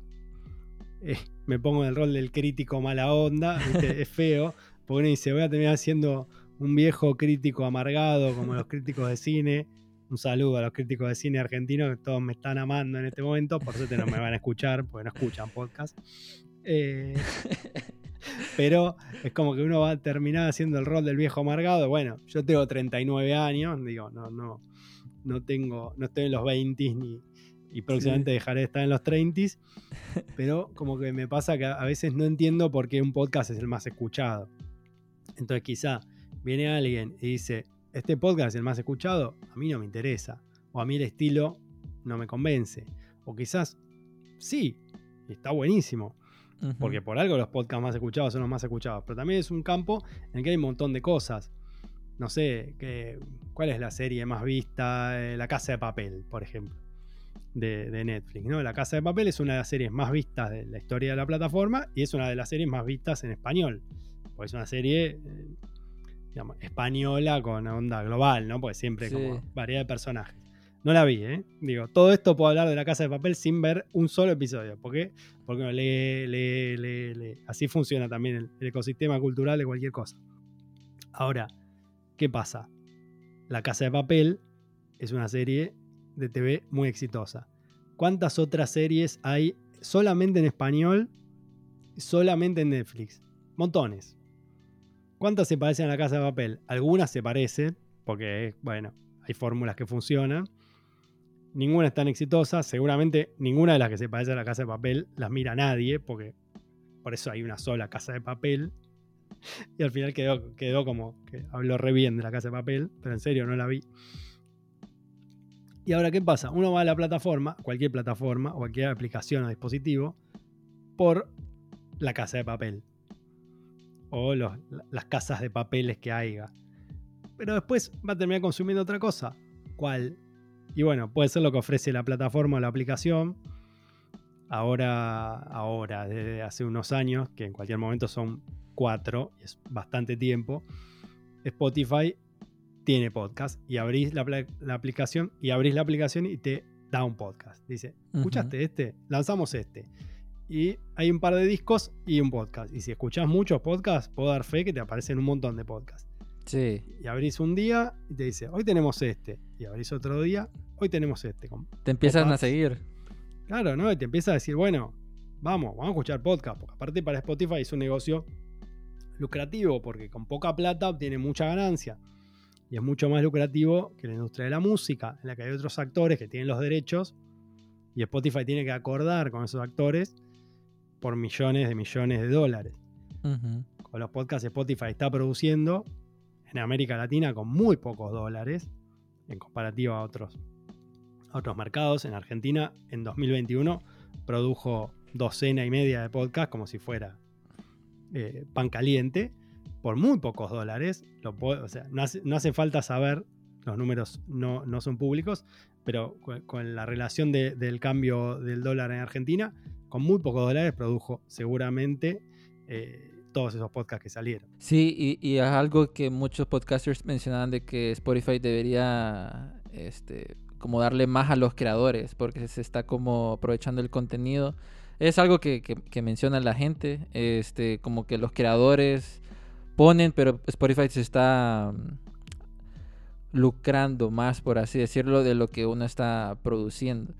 Eh, me pongo en el rol del crítico mala onda, es feo, porque uno dice, voy a terminar siendo un viejo crítico amargado como los críticos de cine. Un saludo a los críticos de cine argentinos que todos me están amando en este momento, por suerte no me van a escuchar, porque no escuchan podcast. Eh, pero es como que uno va a terminar haciendo el rol del viejo amargado. Bueno, yo tengo 39 años, digo, no, no, no tengo, no estoy en los 20 ni, y próximamente dejaré de estar en los 30 pero como que me pasa que a veces no entiendo por qué un podcast es el más escuchado. Entonces quizá viene alguien y dice, este podcast es el más escuchado, a mí no me interesa, o a mí el estilo no me convence, o quizás sí, está buenísimo, porque por algo los podcasts más escuchados son los más escuchados, pero también es un campo en el que hay un montón de cosas. No sé, que, ¿cuál es la serie más vista? Eh, la Casa de Papel, por ejemplo, de, Netflix. ¿no? La Casa de Papel es una de las series más vistas de la historia de la plataforma y es una de las series más vistas en español. Porque es una serie eh, digamos, española con onda global, ¿no? Porque siempre como variedad de personajes. No la vi, ¿eh? Digo, todo esto puedo hablar de la casa de papel sin ver un solo episodio. ¿Por qué? Porque uno lee, lee, lee, lee. Así funciona también el, ecosistema cultural de cualquier cosa. Ahora, ¿qué pasa? La casa de papel es una serie de TV muy exitosa. ¿Cuántas otras series hay solamente en español, solamente en Netflix? Montones. ¿Cuántas se parecen a la casa de papel? Algunas se parecen, porque, bueno, hay fórmulas que funcionan ninguna es tan exitosa. Seguramente ninguna de las que se parece a la casa de papel las mira nadie, porque por eso hay una sola casa de papel. Y al final quedó, quedó como que habló re bien de la casa de papel, pero en serio no la vi. Y ahora, ¿qué pasa? Uno va a la plataforma, cualquier plataforma o cualquier aplicación o dispositivo, por la casa de papel. O las casas de papeles que haya. Pero después va a terminar consumiendo otra cosa. ¿Cuál? Y bueno, puede ser lo que ofrece la plataforma o la aplicación. Ahora, ahora, desde hace unos años, que en cualquier momento son cuatro, es bastante tiempo, Spotify tiene podcast y abrís la, aplicación y abrís la aplicación y te da un podcast. Dice, ¿escuchaste este? Lanzamos este. Y hay un par de discos y un podcast. Y si escuchás muchos podcasts, puedo dar fe que te aparecen un montón de podcasts. Sí. Y abrís un día y te dice, hoy tenemos este. Y abrís otro día, hoy tenemos este. Te empiezan a seguir. Claro, ¿no? Y te empieza a decir, bueno, vamos, vamos a escuchar podcast. Porque aparte para Spotify es un negocio lucrativo porque con poca plata obtiene mucha ganancia. Y es mucho más lucrativo que la industria de la música, en la que hay otros actores que tienen los derechos. Y Spotify tiene que acordar con esos actores por millones de millones de dólares. Con los podcasts Spotify está produciendo en América Latina con muy pocos dólares en comparativa a otros, otros mercados. En Argentina, en 2021, produjo docena y media de podcast como si fuera eh, pan caliente por muy pocos dólares. O sea, no hace, falta saber, los números no, son públicos, pero con, la relación del cambio del dólar en Argentina, con muy pocos dólares produjo seguramente eh, todos esos podcasts que salieron. Sí, y, es algo que muchos podcasters mencionaban de que Spotify debería este, como darle más a los creadores, porque se está como aprovechando el contenido. Es algo que, que, menciona la gente, este, como que los creadores ponen, pero Spotify se está mm, lucrando más, por así decirlo, de lo que uno está produciendo.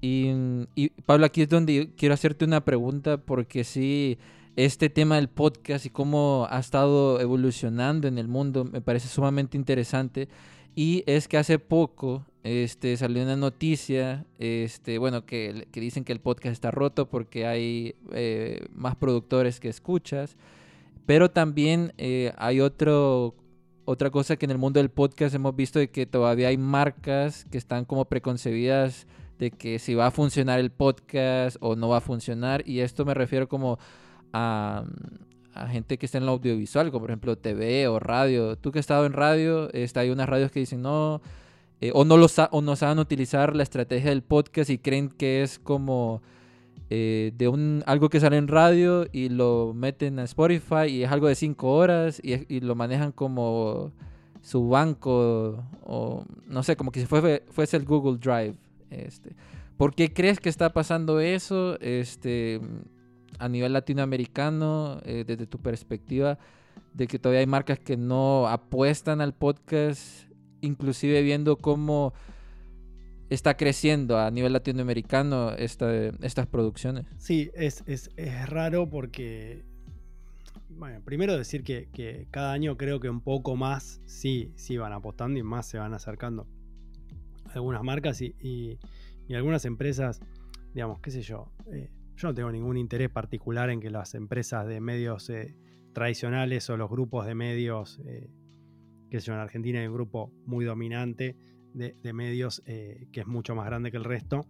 Y, y Pablo, aquí es donde quiero hacerte una pregunta, porque sí este tema del podcast y cómo ha estado evolucionando en el mundo me parece sumamente interesante. Y es que hace poco este, salió una noticia, este, bueno, que, dicen que el podcast está roto porque hay eh, más productores que escuchas. Pero también eh, hay otro, otra cosa que en el mundo del podcast hemos visto de que todavía hay marcas que están como preconcebidas de que si va a funcionar el podcast o no va a funcionar. Y esto me refiero como a, gente que está en lo audiovisual, como por ejemplo TV o radio. Tú que has estado en radio, está, hay unas radios que dicen no, eh, o, no los o no saben utilizar la estrategia del podcast y creen que es como eh, de un, algo que sale en radio y lo meten a Spotify y es algo de 5 horas y, lo manejan como su banco o no sé, como que si fuese, fuese el Google Drive. Este, ¿Por qué crees que está pasando eso este, a nivel latinoamericano, eh, desde tu perspectiva, de que todavía hay marcas que no apuestan al podcast, inclusive viendo cómo está creciendo a nivel latinoamericano estas producciones? Sí, es, es, es raro porque bueno, primero decir que, cada año creo que un poco más sí, sí van apostando y más se van acercando algunas marcas y, algunas empresas, digamos, qué sé yo, eh, yo no tengo ningún interés particular en que las empresas de medios eh, tradicionales o los grupos de medios, eh, qué sé yo, en Argentina hay un grupo muy dominante de, de medios que es mucho más grande que el resto.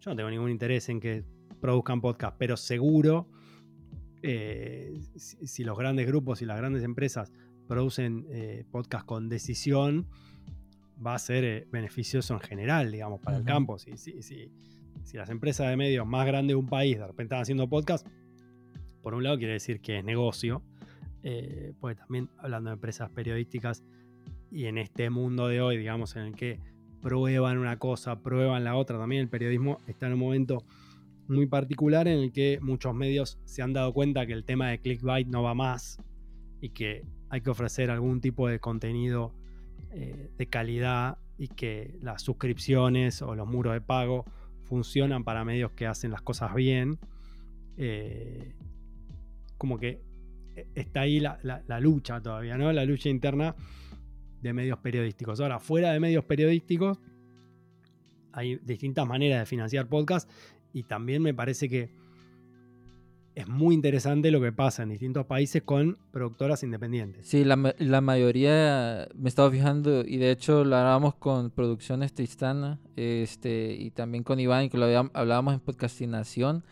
Yo no tengo ningún interés en que produzcan podcast, pero seguro eh, si, los grandes grupos y las grandes empresas producen eh, podcast con decisión, va a ser eh, beneficioso en general, digamos, para el campo. Si, si, las empresas de medios más grandes de un país de repente están haciendo podcast, por un lado quiere decir que es negocio, porque también hablando de empresas periodísticas y en este mundo de hoy, digamos, en el que prueban una cosa, prueban la otra, también el periodismo está en un momento muy particular en el que muchos medios se han dado cuenta que el tema de clickbait no va más y que hay que ofrecer algún tipo de contenido eh, de calidad y que las suscripciones o los muros de pago funcionan para medios que hacen las cosas bien. Eh, como que está ahí la, lucha todavía, ¿no? La lucha interna de medios periodísticos. Ahora, fuera de medios periodísticos, hay distintas maneras de financiar podcast y también me parece que es muy interesante lo que pasa en distintos países con productoras independientes. Sí, la, mayoría me he estado fijando y de hecho lo hablábamos con Producciones Tristana este, y también con Iván, que lo hablábamos en Podcastinación,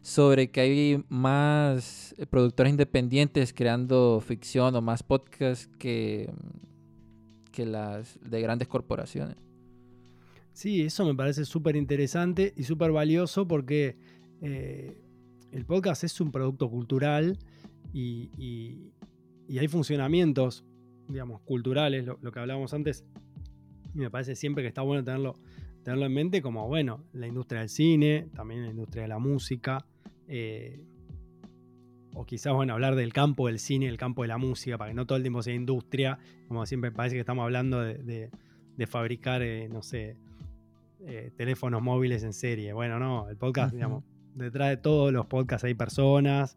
sobre que hay más productoras independientes creando ficción o más podcasts que, que las de grandes corporaciones. Sí, eso me parece súper interesante y súper valioso porque eh, el podcast es un producto cultural y, hay funcionamientos, digamos, culturales, lo, que hablábamos antes, y me parece siempre que está bueno tenerlo, tenerlo en mente como, bueno, la industria del cine, también la industria de la música, eh, o quizás, bueno, hablar del campo del cine, el campo de la música, para que no todo el tiempo sea industria, como siempre parece que estamos hablando de, fabricar, eh, no sé, eh, teléfonos móviles en serie. Bueno, no, el podcast, digamos, detrás de todos los podcasts hay personas,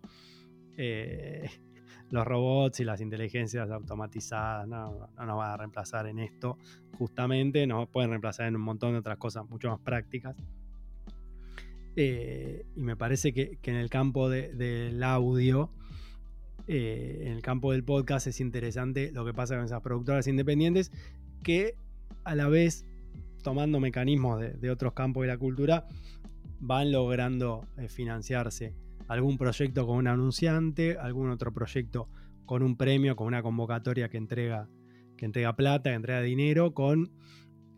eh, los robots y las inteligencias automatizadas no, nos van a reemplazar en esto, justamente, nos pueden reemplazar en un montón de otras cosas mucho más prácticas. Eh, y me parece que, en el campo del audio, en el campo del podcast es interesante lo que pasa con esas productoras independientes que a la vez tomando mecanismos de, otros campos de la cultura, van logrando eh, financiarse algún proyecto con un anunciante, algún otro proyecto con un premio, con una convocatoria que entrega, que entrega plata, que entrega dinero, con,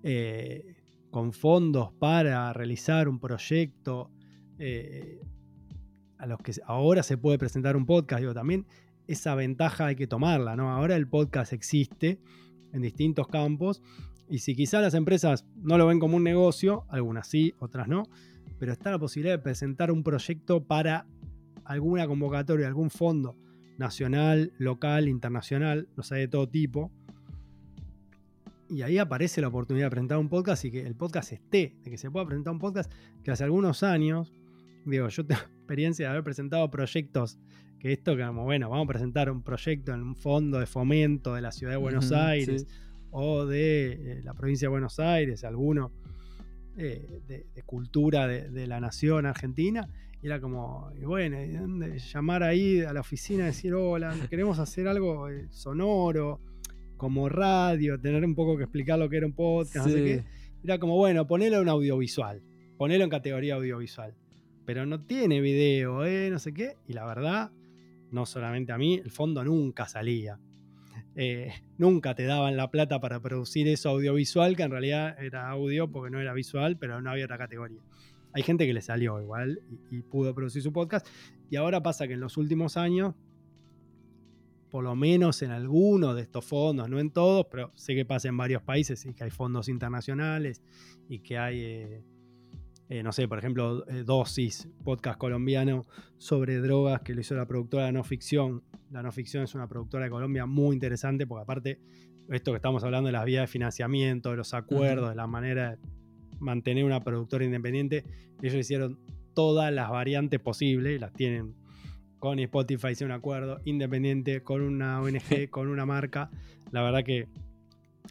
eh, con fondos para realizar un proyecto eh, a los que ahora se puede presentar un podcast. Digo, también esa ventaja hay que tomarla, ¿no? Ahora el podcast existe en distintos campos y si quizás las empresas no lo ven como un negocio, algunas sí, otras no, pero está la posibilidad de presentar un proyecto para alguna convocatoria, algún fondo nacional, local, internacional, no sé, de todo tipo. Y ahí aparece la oportunidad de presentar un podcast y que el podcast esté, de que se pueda presentar un podcast que hace algunos años, digo, yo tengo experiencia de haber presentado proyectos que esto, que como, bueno, vamos a presentar un proyecto en un fondo de fomento de la ciudad de Buenos Aires o de eh, la provincia de Buenos Aires, alguno eh, de, cultura de, la nación argentina. Y era como, bueno, llamar ahí a la oficina y decir, hola, queremos hacer algo eh, sonoro, como radio, tener un poco que explicar lo que era un podcast, no sé qué. Era como, bueno, ponelo en audiovisual, ponelo en categoría audiovisual. Pero no tiene video, no sé qué. Y la verdad, no solamente a mí, el fondo nunca salía. Eh, nunca te daban la plata para producir eso audiovisual, que en realidad era audio porque no era visual, pero no había otra categoría. Hay gente que le salió igual y, pudo producir su podcast. Y ahora pasa que en los últimos años por lo menos en algunos de estos fondos, no en todos, pero sé que pasa en varios países y que hay fondos internacionales y que hay, eh, eh, no sé, por ejemplo, eh, Dosis, podcast colombiano sobre drogas que lo hizo la productora de No Ficción. La No Ficción es una productora de Colombia muy interesante porque aparte, esto que estamos hablando de las vías de financiamiento, de los acuerdos, de la manera de mantener una productora independiente, ellos hicieron todas las variantes posibles, las tienen con Spotify, hicieron un acuerdo independiente, con una ONG, con una marca. La verdad que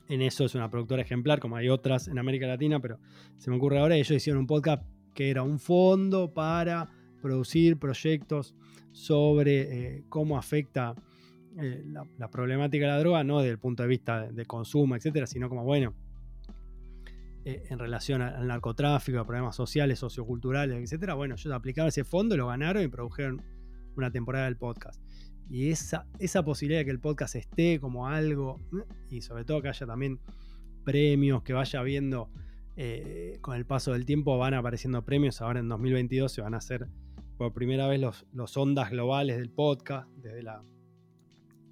en eso es una productora ejemplar, como hay otras en América Latina, pero se me ocurre ahora, ellos hicieron un podcast que era un fondo para producir proyectos sobre eh, cómo afecta eh, la, problemática de la droga, no desde el punto de vista de, consumo, etcétera, sino como, bueno, eh, en relación al narcotráfico, a problemas sociales, socioculturales, etcétera. Bueno, ellos aplicaron ese fondo, lo ganaron y produjeron una temporada del podcast. Y esa, esa posibilidad de que el podcast esté como algo, y sobre todo que haya también premios, que vaya viendo eh, con el paso del tiempo, van apareciendo premios. Ahora en 2022 se van a hacer por primera vez los, los ondas globales del podcast, desde la,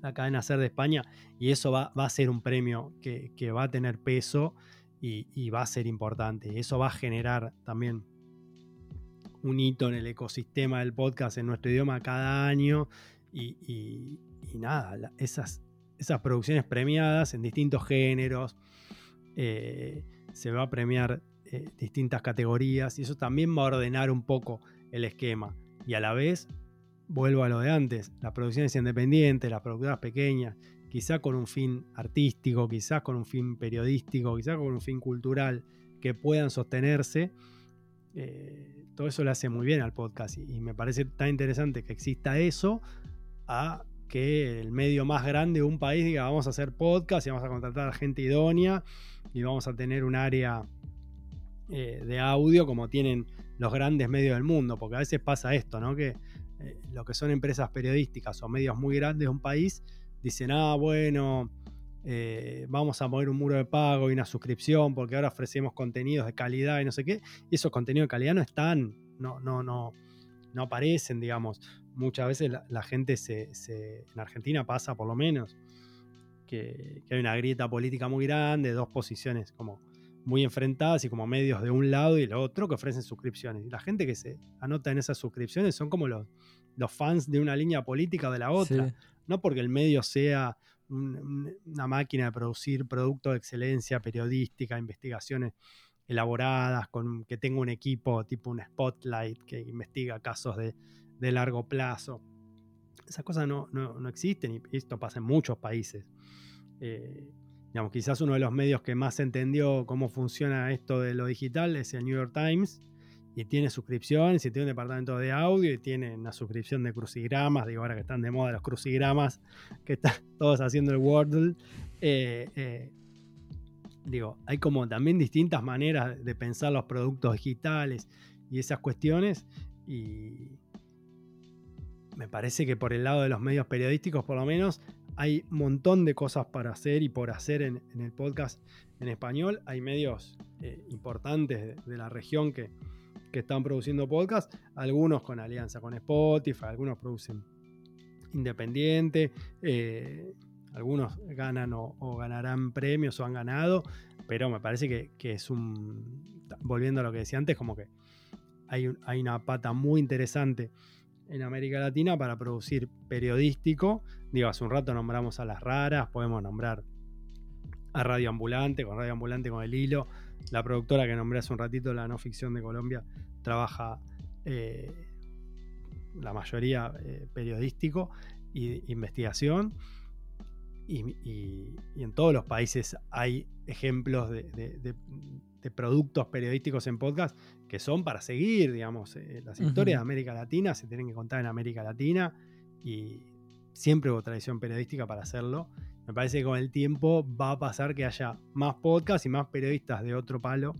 la cadena SER de España, y eso va, a ser un premio que, va a tener peso y, y, va a ser importante. Eso va a generar también un hito en el ecosistema del podcast en nuestro idioma cada año y, nada, esas, esas producciones premiadas en distintos géneros, eh, se va a premiar eh, distintas categorías y eso también va a ordenar un poco el esquema. Y a la vez vuelvo a lo de antes, las producciones independientes, las productoras pequeñas, quizá con un fin artístico, quizás con un fin periodístico, quizás con un fin cultural, que puedan sostenerse, eh, todo eso le hace muy bien al podcast y, me parece tan interesante que exista eso a que el medio más grande de un país diga vamos a hacer podcast y vamos a contratar gente idónea y vamos a tener un área eh, de audio como tienen los grandes medios del mundo, porque a veces pasa esto, ¿no? Que eh, lo que son empresas periodísticas o medios muy grandes de un país dicen, ah, bueno, eh, vamos a mover un muro de pago y una suscripción porque ahora ofrecemos contenidos de calidad y no sé qué. Y esos contenidos de calidad no están, no, no, no, no aparecen, digamos. Muchas veces la, gente se, en Argentina pasa por lo menos que, hay una grieta política muy grande, dos posiciones como muy enfrentadas y como medios de un lado y el otro que ofrecen suscripciones. Y la gente que se anota en esas suscripciones son como los, los fans de una línea política de la otra. No porque el medio sea una máquina de producir productos de excelencia periodística, investigaciones elaboradas, con, que tenga un equipo tipo un spotlight que investiga casos de, largo plazo. Esas cosas no, no, existen y esto pasa en muchos países. Eh, digamos, quizás uno de los medios que más entendió cómo funciona esto de lo digital es el New York Times, y tiene suscripciones, y tiene un departamento de audio, y tiene una suscripción de crucigramas, digo, ahora que están de moda los crucigramas, que están todos haciendo el Wordle. Eh, eh, digo, hay como también distintas maneras de pensar los productos digitales y esas cuestiones, y me parece que por el lado de los medios periodísticos, por lo menos, hay un montón de cosas para hacer y por hacer en, el podcast en español. Hay medios eh, importantes de la región que, que están produciendo podcast, algunos con alianza con Spotify, algunos producen independiente, eh, algunos ganan o, ganarán premios o han ganado, pero me parece que, es un, volviendo a lo que decía antes, como que hay, hay una pata muy interesante en América Latina para producir periodístico. Digo, hace un rato nombramos a las raras, podemos nombrar a Radio Ambulante, con Radio Ambulante con el hilo, la productora que nombré hace un ratito, la no ficción de Colombia, trabaja eh, la mayoría eh, periodístico y investigación. Y, en todos los países hay ejemplos de, productos periodísticos en podcast que son para seguir, digamos. Eh, las historias de América Latina se tienen que contar en América Latina y siempre hubo tradición periodística para hacerlo me parece que con el tiempo va a pasar que haya más podcasts y más periodistas de otro palo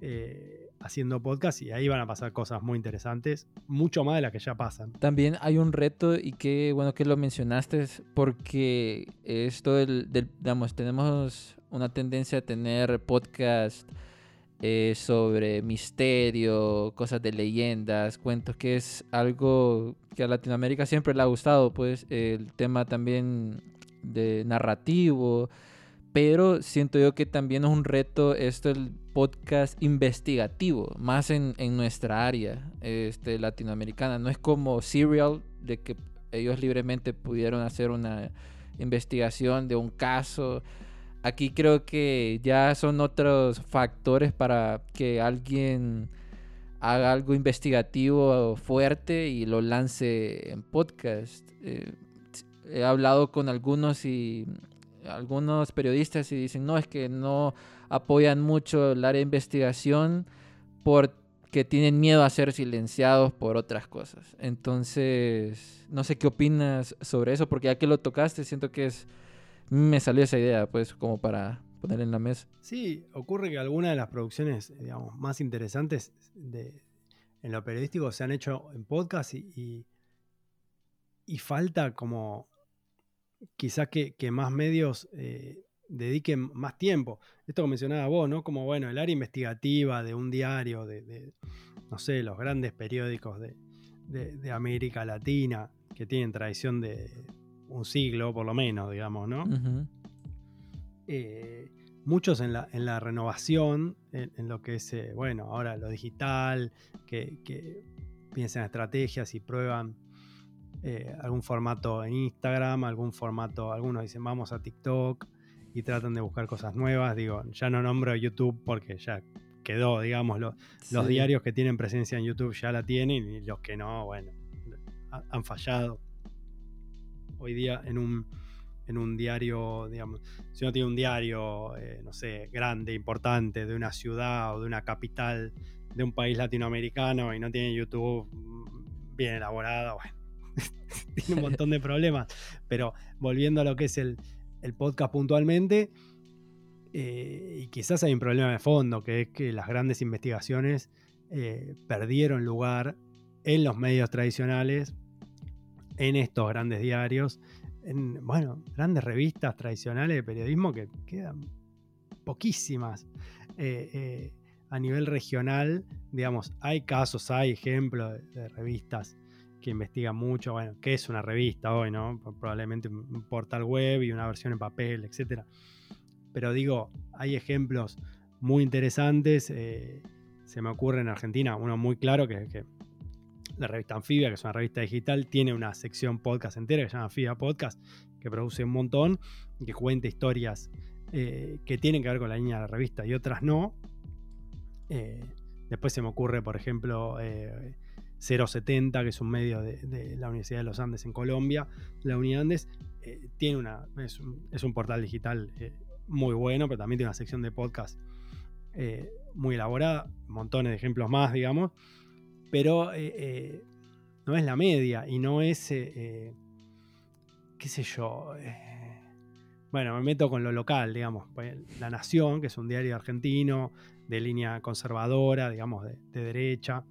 eh, haciendo podcasts y ahí van a pasar cosas muy interesantes, mucho más de las que ya pasan. También hay un reto y qué bueno que lo mencionaste porque esto del, digamos, tenemos una tendencia a tener podcasts eh, sobre misterio, cosas de leyendas, cuentos, que es algo que a Latinoamérica siempre le ha gustado, pues el tema también de narrativo, pero siento yo que también es un reto esto el podcast investigativo, más en, en nuestra área este, latinoamericana. No es como Serial, de que ellos libremente pudieron hacer una investigación de un caso aquí creo que ya son otros factores para que alguien haga algo investigativo fuerte y lo lance en podcast. Eh, he hablado con algunos y algunos periodistas y dicen, no, es que no apoyan mucho el área de investigación porque tienen miedo a ser silenciados por otras cosas. Entonces, no sé qué opinas sobre eso, porque ya que lo tocaste, siento que es me salió esa idea, pues, como para poner en la mesa. Sí, ocurre que algunas de las producciones, digamos, más interesantes de, en lo periodístico se han hecho en podcast y, y, falta como quizás que, más medios eh, dediquen más tiempo. Esto que mencionaba vos, ¿no? Como, bueno, el área investigativa de un diario, de, no sé, los grandes periódicos de, de América Latina, que tienen tradición de un siglo por lo menos, digamos, ¿no? Eh, muchos en la, en la renovación, en, lo que es, eh, bueno, ahora lo digital, que, piensan en estrategias y prueban eh, algún formato en Instagram, algún formato, algunos dicen vamos a TikTok y tratan de buscar cosas nuevas. Digo, ya no nombro YouTube porque ya quedó, digamos, los diarios que tienen presencia en YouTube ya la tienen y los que no, bueno, han fallado hoy día en un, en un diario, digamos, si uno tiene un diario, eh, no sé, grande, importante, de una ciudad o de una capital de un país latinoamericano y no tiene YouTube bien elaborado, bueno, tiene un montón de problemas. Pero volviendo a lo que es el, podcast puntualmente, eh, y quizás hay un problema de fondo, que es que las grandes investigaciones eh, perdieron lugar en los medios tradicionales en estos grandes diarios, en, bueno, grandes revistas tradicionales de periodismo que quedan poquísimas. Eh, a nivel regional, digamos, hay casos, hay ejemplos de, revistas que investigan mucho, bueno, ¿qué es una revista hoy, no? Probablemente un portal web y una versión en papel, etc. Pero digo, hay ejemplos muy interesantes. Eh, se me ocurre en Argentina uno muy claro que, que la revista Anfibia, que es una revista digital, tiene una sección podcast entera que se llama Anfibia Podcast, que produce un montón, que cuenta historias eh, que tienen que ver con la línea de la revista y otras no. Eh, después se me ocurre, por ejemplo, 070, eh, que es un medio de, la Universidad de los Andes en Colombia. La Unidad Andes tiene una, es un, portal digital muy bueno, pero también tiene una sección de podcast muy elaborada, montones de ejemplos más, digamos. Pero eh, eh, no es la media y no es, eh, qué sé yo, bueno, me meto con lo local, digamos, pues, La Nación, que es un diario argentino de línea conservadora, digamos, de, derecha,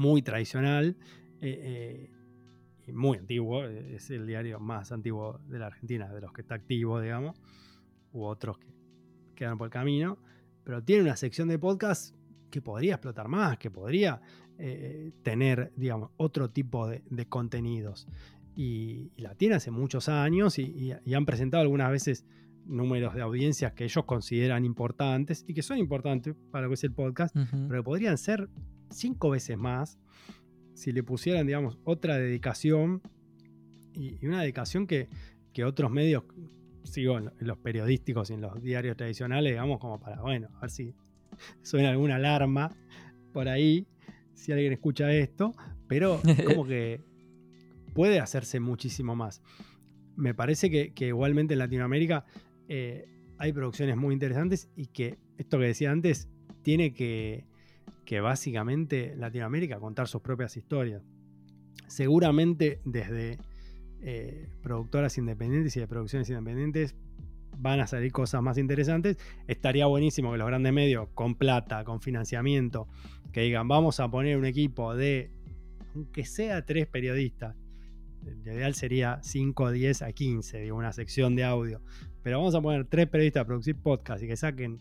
muy tradicional y muy antiguo, es el diario más antiguo de la Argentina, de los que está activo, digamos, u otros que quedan por el camino, pero tiene una sección de podcast que podría explotar más, que podría eh, tener, digamos, otro tipo de, contenidos. Y, la tiene hace muchos años y, han presentado algunas veces números de audiencias que ellos consideran importantes y que son importantes para lo que es el podcast, pero podrían ser cinco veces más si le pusieran, digamos, otra dedicación y, una dedicación que, otros medios, sigo en, los periodísticos y en los diarios tradicionales, digamos, como para, bueno, a ver si suena alguna alarma por ahí si alguien escucha esto, pero como que puede hacerse muchísimo más. Me parece que, igualmente en Latinoamérica eh, hay producciones muy interesantes y que esto que decía antes tiene que, que básicamente Latinoamérica contar sus propias historias. Seguramente desde eh, productoras independientes y de producciones independientes van a salir cosas más interesantes. Estaría buenísimo que los grandes medios, con plata, con financiamiento, que digan, vamos a poner un equipo de, aunque sea tres periodistas, lo ideal sería 5, 10 a 15, digo, una sección de audio, pero vamos a poner tres periodistas a producir podcast y que saquen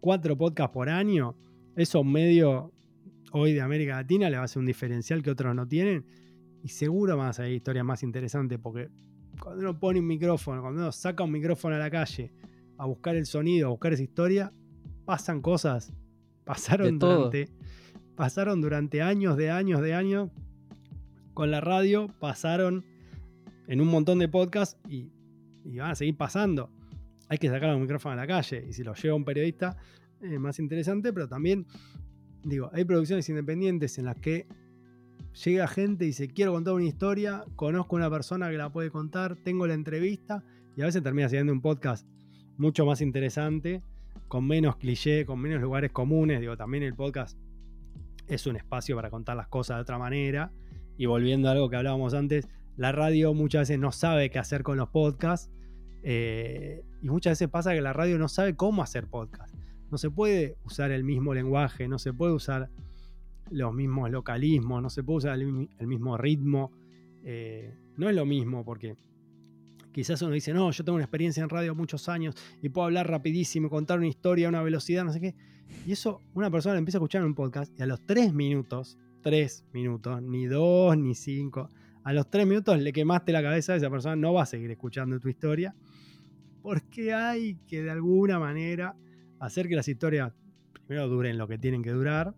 cuatro podcasts por año, eso medio hoy de América Latina le va a ser un diferencial que otros no tienen. Y seguro van a salir historias más interesantes porque cuando uno pone un micrófono, cuando uno saca un micrófono a la calle a buscar el sonido, a buscar esa historia, pasan cosas. Pasaron durante, pasaron durante años de años de años con la radio, pasaron en un montón de podcasts y, van a seguir pasando. Hay que sacar un micrófono a la calle y si lo lleva un periodista es más interesante, pero también digo, hay producciones independientes en las que llega gente y dice, quiero contar una historia, conozco una persona que la puede contar, tengo la entrevista y a veces termina siendo un podcast mucho más interesante, con menos cliché, con menos lugares comunes. Digo, también el podcast es un espacio para contar las cosas de otra manera. Y volviendo a algo que hablábamos antes, la radio muchas veces no sabe qué hacer con los podcasts. Eh, y muchas veces pasa que la radio no sabe cómo hacer podcast. No se puede usar el mismo lenguaje, no se puede usar los mismos localismos, no se puede usar el, mismo ritmo. Eh, no es lo mismo porque quizás uno dice, no, yo tengo una experiencia en radio muchos años y puedo hablar rapidísimo, contar una historia a una velocidad, no sé qué. Y eso una persona lo empieza a escuchar un podcast y a los tres minutos, tres minutos, ni dos, ni cinco, a los tres minutos le quemaste la cabeza a esa persona, no va a seguir escuchando tu historia. Porque hay que de alguna manera hacer que las historias primero duren lo que tienen que durar,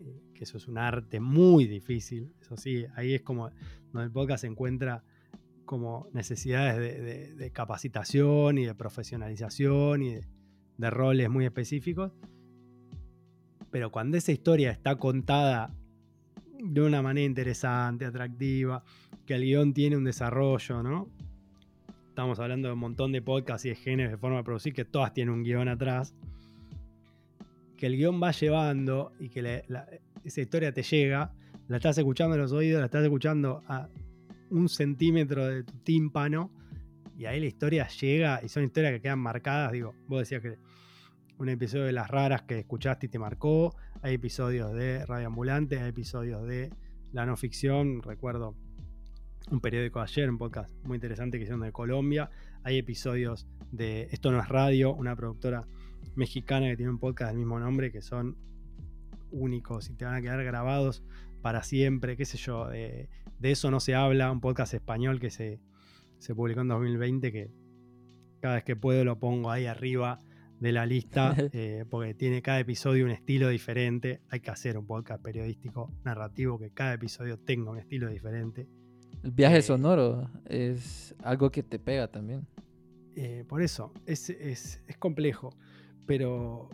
eh, que eso es un arte muy difícil, eso sí, ahí es como donde el podcast se encuentra como necesidades de, capacitación y de profesionalización y de, roles muy específicos, pero cuando esa historia está contada de una manera interesante, atractiva, que el guion tiene un desarrollo, ¿no? Estamos hablando de un montón de podcasts y de géneros de forma de producir que todas tienen un guion atrás, que el guion va llevando y que esa historia te llega, la estás escuchando en los oídos, la estás escuchando a un centímetro de tu tímpano. Y ahí la historia llega y son historias que quedan marcadas, digo, vos decías que un episodio de Las Raras que escuchaste y te marcó, hay episodios de Radio Ambulante, hay episodios de la no ficción, recuerdo un periódico ayer, un podcast muy interesante que hicieron de Colombia. Hay episodios de Esto no es radio, una productora mexicana que tiene un podcast del mismo nombre que son únicos y te van a quedar grabados para siempre, qué sé yo, de, eso no se habla, un podcast español que se, se publicó en 2020 que cada vez que puedo lo pongo ahí arriba de la lista eh, porque tiene cada episodio un estilo diferente. Hay que hacer un podcast periodístico narrativo que cada episodio tenga un estilo diferente. El viaje eh, sonoro es algo que te pega también. Eh, por eso, es, complejo. Pero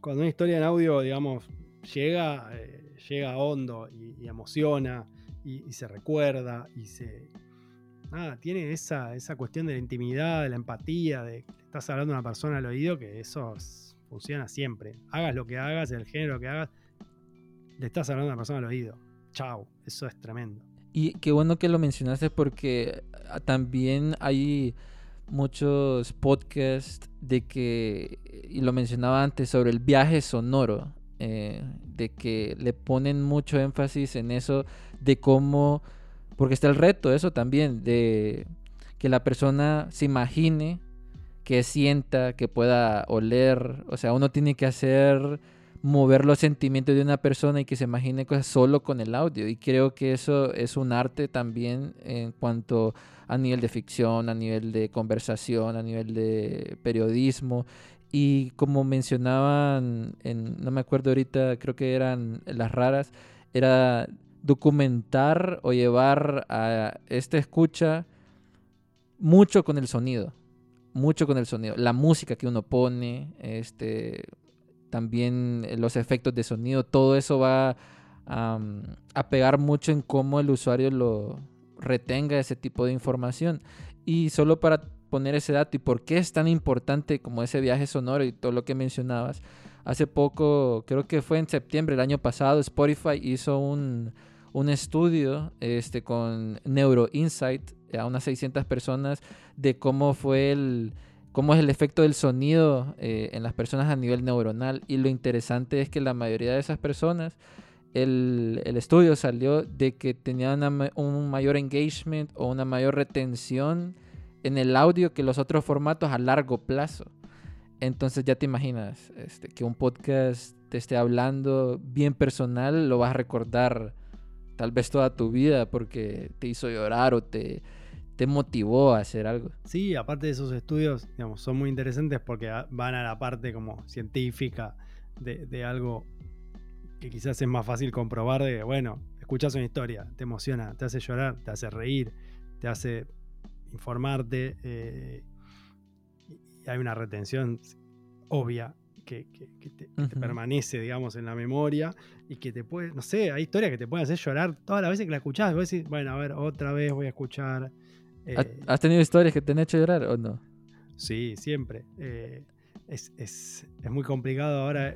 cuando una historia en audio, digamos, llega, eh, llega hondo y, emociona y, se recuerda y se. Nada, tiene esa, esa cuestión de la intimidad, de la empatía, de que estás hablando a una persona al oído, que eso funciona siempre. Hagas lo que hagas, el género que hagas, le estás hablando a una persona al oído. Chao, eso es tremendo. Y qué bueno que lo mencionaste porque ah, también hay muchos podcasts de que, y lo mencionaba antes, sobre el viaje sonoro, eh, de que le ponen mucho énfasis en eso, de cómo, porque está el reto, eso también, de que la persona se imagine, que sienta, que pueda oler, o sea, uno tiene que hacer mover los sentimientos de una persona y que se imagine cosas solo con el audio. Y creo que eso es un arte también en cuanto a nivel de ficción, a nivel de conversación, a nivel de periodismo. Y como mencionaban, en, no me acuerdo ahorita, creo que eran las raras, era documentar o llevar a esta escucha mucho con el sonido, mucho con el sonido, la música que uno pone, este, también eh, los efectos de sonido, todo eso va a pegar mucho en cómo el usuario lo retenga ese tipo de información. Y solo para poner ese dato y por qué es tan importante como ese viaje sonoro y todo lo que mencionabas, hace poco, creo que fue en septiembre del año pasado, Spotify hizo un, un estudio este, con Neuro Insight a unas 600 personas de cómo fue el cómo es el efecto del sonido eh, en las personas a nivel neuronal. Y lo interesante es que la mayoría de esas personas, el, estudio salió de que tenían un mayor engagement o una mayor retención en el audio que los otros formatos a largo plazo. Entonces ya te imaginas este, que un podcast te esté hablando bien personal, lo vas a recordar tal vez toda tu vida porque te hizo llorar o te, te motivó a hacer algo. Sí, aparte de esos estudios, digamos, son muy interesantes porque van a la parte como científica de, de algo que quizás es más fácil comprobar de, bueno, escuchas una historia, te emociona, te hace llorar, te hace reír, te hace informarte. Eh, y hay una retención obvia que, te, permanece, digamos, en la memoria y que te puede, no sé, hay historias que te pueden hacer llorar todas las veces que la escuchás. Vos decís, bueno, a ver, otra vez voy a escuchar. Eh, ¿Has tenido historias que te han hecho llorar o no? Sí, siempre. Eh, es, muy complicado ahora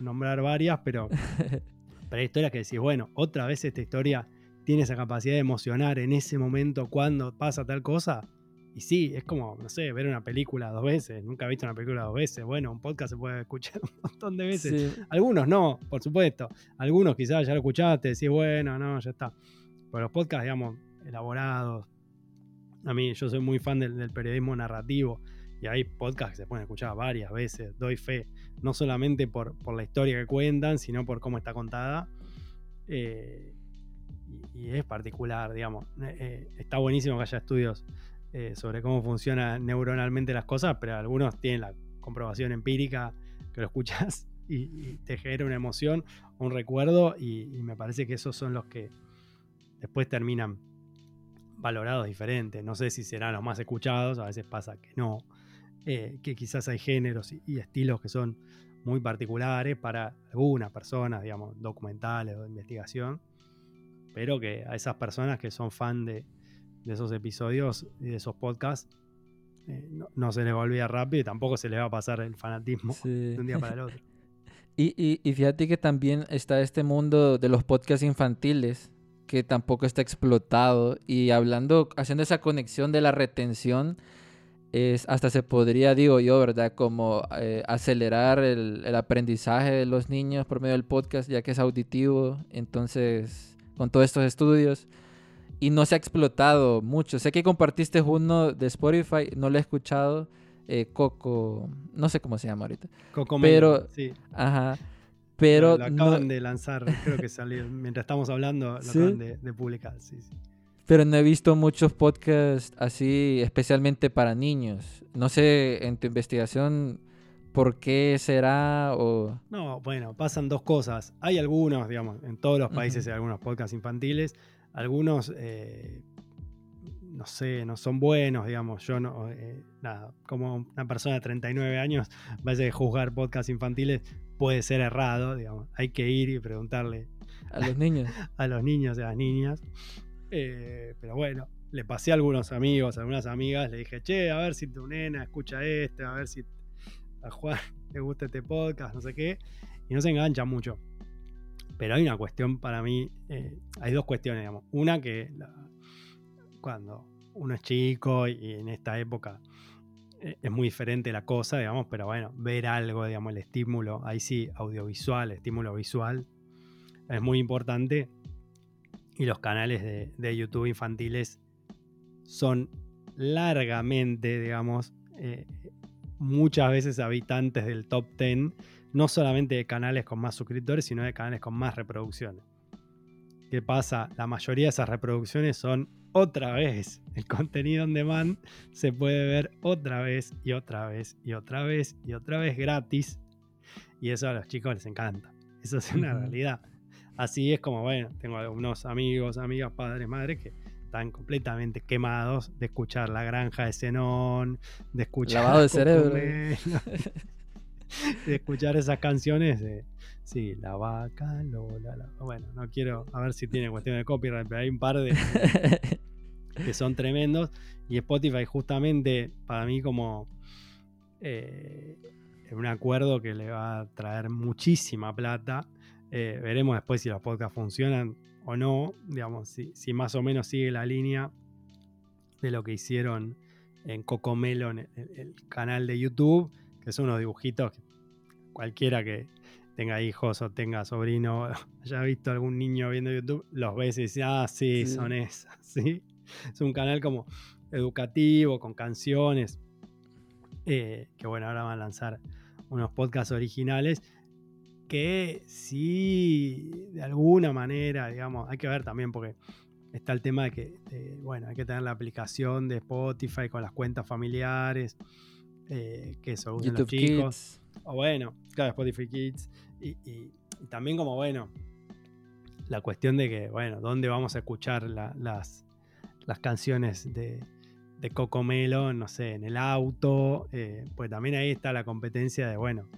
nombrar varias, pero, pero hay historias que decís, bueno, otra vez esta historia tiene esa capacidad de emocionar en ese momento cuando pasa tal cosa. Y sí, es como, no sé, ver una película dos veces. Nunca he visto una película dos veces. Bueno, un podcast se puede escuchar un montón de veces. Algunos no, por supuesto. Algunos quizás ya lo escuchaste, decís, bueno, no, ya está. Pero los podcasts, digamos, elaborados. A mí, yo soy muy fan del periodismo narrativo y hay podcasts que se pueden escuchar varias veces, doy fe, no solamente por, la historia que cuentan, sino por cómo está contada. Eh, y, es particular, digamos. Eh, eh, está buenísimo que haya estudios sobre cómo funcionan neuronalmente las cosas, pero algunos tienen la comprobación empírica que lo escuchas y, te genera una emoción, un recuerdo, y me parece que esos son los que después terminan valorados diferentes. No sé si serán los más escuchados, a veces pasa que no. Eh, que quizás hay géneros y, estilos que son muy particulares para algunas personas, digamos, documentales o de investigación, pero que a esas personas que son fan de, esos episodios y de esos podcasts, eh, no, se les va a olvidar rápido y tampoco se les va a pasar el fanatismo de un día para el otro. y, y fíjate que también está este mundo de los podcasts infantiles que tampoco está explotado y hablando, haciendo esa conexión de la retención, es, hasta se podría, digo yo, ¿verdad? Como eh, acelerar el, aprendizaje de los niños por medio del podcast, ya que es auditivo. Entonces, con todos estos estudios. Y no se ha explotado mucho. Sé que compartiste uno de Spotify, no lo he escuchado. Eh, Coco, no sé cómo se llama ahorita. Coco Pero, sí. Ajá. Pero lo, acaban de lanzar, creo que salió, mientras estamos hablando, lo acaban de, de publicar. Sí, sí. Pero no he visto muchos podcasts así, especialmente para niños. No sé, en tu investigación, ¿por qué será? O... No, bueno, pasan dos cosas. Hay algunos, digamos, en todos los países hay algunos podcasts infantiles. Algunos, eh, no sé, no son buenos, digamos. Yo no, eh, nada, como una persona de 39 años, vaya a juzgar podcasts infantiles puede ser errado, digamos. Hay que ir y preguntarle a los niños. a los niños y a las niñas. Eh, pero bueno, le pasé a algunos amigos, a algunas amigas, le dije, che, a ver si tu nena escucha este, a ver si a Juan le gusta este podcast, no sé qué, y no se engancha mucho. Pero hay una cuestión para mí, eh, hay dos cuestiones, digamos. Una que cuando uno es chico y en esta época es muy diferente la cosa, digamos, pero bueno, ver algo, digamos, el estímulo, ahí sí, audiovisual, estímulo visual, es muy importante y los canales de, YouTube infantiles son largamente, digamos, eh, muchas veces habitantes del top 10, no solamente de canales con más suscriptores, sino de canales con más reproducciones. ¿Qué pasa? La mayoría de esas reproducciones son otra vez. El contenido on demand se puede ver otra vez y otra vez y otra vez y otra vez gratis. Y eso a los chicos les encanta. Eso es una realidad. Así es como, bueno, tengo algunos amigos, amigas, padres, madres que están completamente quemados de escuchar La Granja de Zenón, de escuchar. Lavado de cerebro. de escuchar esas canciones de. Sí, la vaca, Lola, la, bueno, no quiero a ver si tiene cuestión de copyright, pero hay un par de que son tremendos. Y Spotify, justamente, para mí, como eh, un acuerdo que le va a traer muchísima plata eh, veremos después si los podcasts funcionan o no, digamos, si, más o menos sigue la línea de lo que hicieron en Cocomelo, en el, canal de YouTube, que son unos dibujitos que cualquiera que tenga hijos o tenga sobrino, haya visto algún niño viendo YouTube, los ves y dice, ah, sí, son esas, ¿sí? Es un canal como educativo, con canciones. Eh, que bueno, ahora van a lanzar unos podcasts originales que sí, de alguna manera, digamos, hay que ver también porque está el tema de que, bueno, hay que tener la aplicación de Spotify con las cuentas familiares, eh, que eso usan los chicos. O bueno, claro, Spotify Kids. Y, también como, bueno, la cuestión de que, bueno, ¿dónde vamos a escuchar las, las canciones de, de Coco Melon? No sé, en el auto. Eh, pues también ahí está la competencia de, bueno,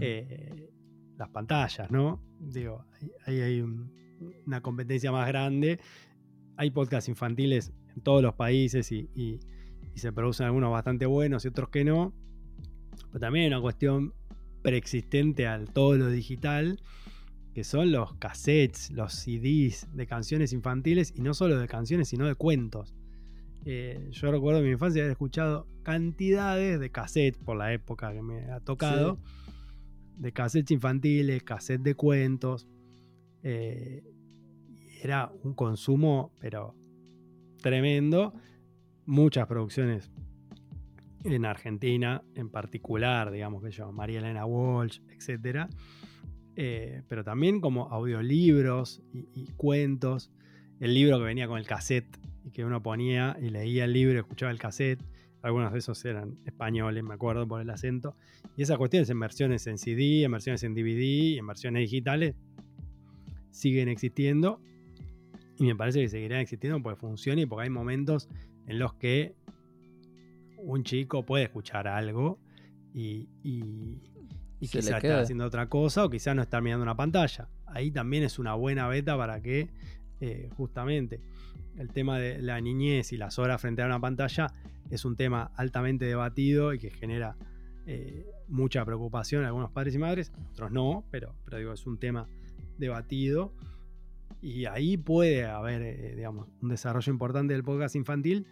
eh, las pantallas, ¿no? Digo, ahí hay una competencia más grande. Hay podcasts infantiles en todos los países y, se producen algunos bastante buenos y otros que no. Pero también hay una cuestión preexistente al todo lo digital, que son los cassettes, los CDs de canciones infantiles y no solo de canciones, sino de cuentos. Eh, yo recuerdo en mi infancia haber escuchado cantidades de cassettes por la época que me ha tocado de cassettes infantiles, cassettes de cuentos. Eh, era un consumo, pero tremendo. Muchas producciones en Argentina, en particular, digamos que yo, María Elena Walsh, etc. Eh, pero también como audiolibros y, cuentos. El libro que venía con el cassette y que uno ponía y leía el libro y escuchaba el cassette. Algunos de esos eran españoles, me acuerdo por el acento. Y esas cuestiones en versiones en CD, en versiones en DVD, en versiones digitales, siguen existiendo. Y me parece que seguirán existiendo porque funciona y porque hay momentos en los que un chico puede escuchar algo y, y, quizás está haciendo otra cosa o quizás no está mirando una pantalla. Ahí también es una buena beta para que eh, justamente el tema de la niñez y las horas frente a una pantalla es un tema altamente debatido y que genera eh, mucha preocupación en algunos padres y madres, otros no, pero, pero digo, es un tema debatido. Y ahí puede haber, eh, digamos, un desarrollo importante del podcast infantil,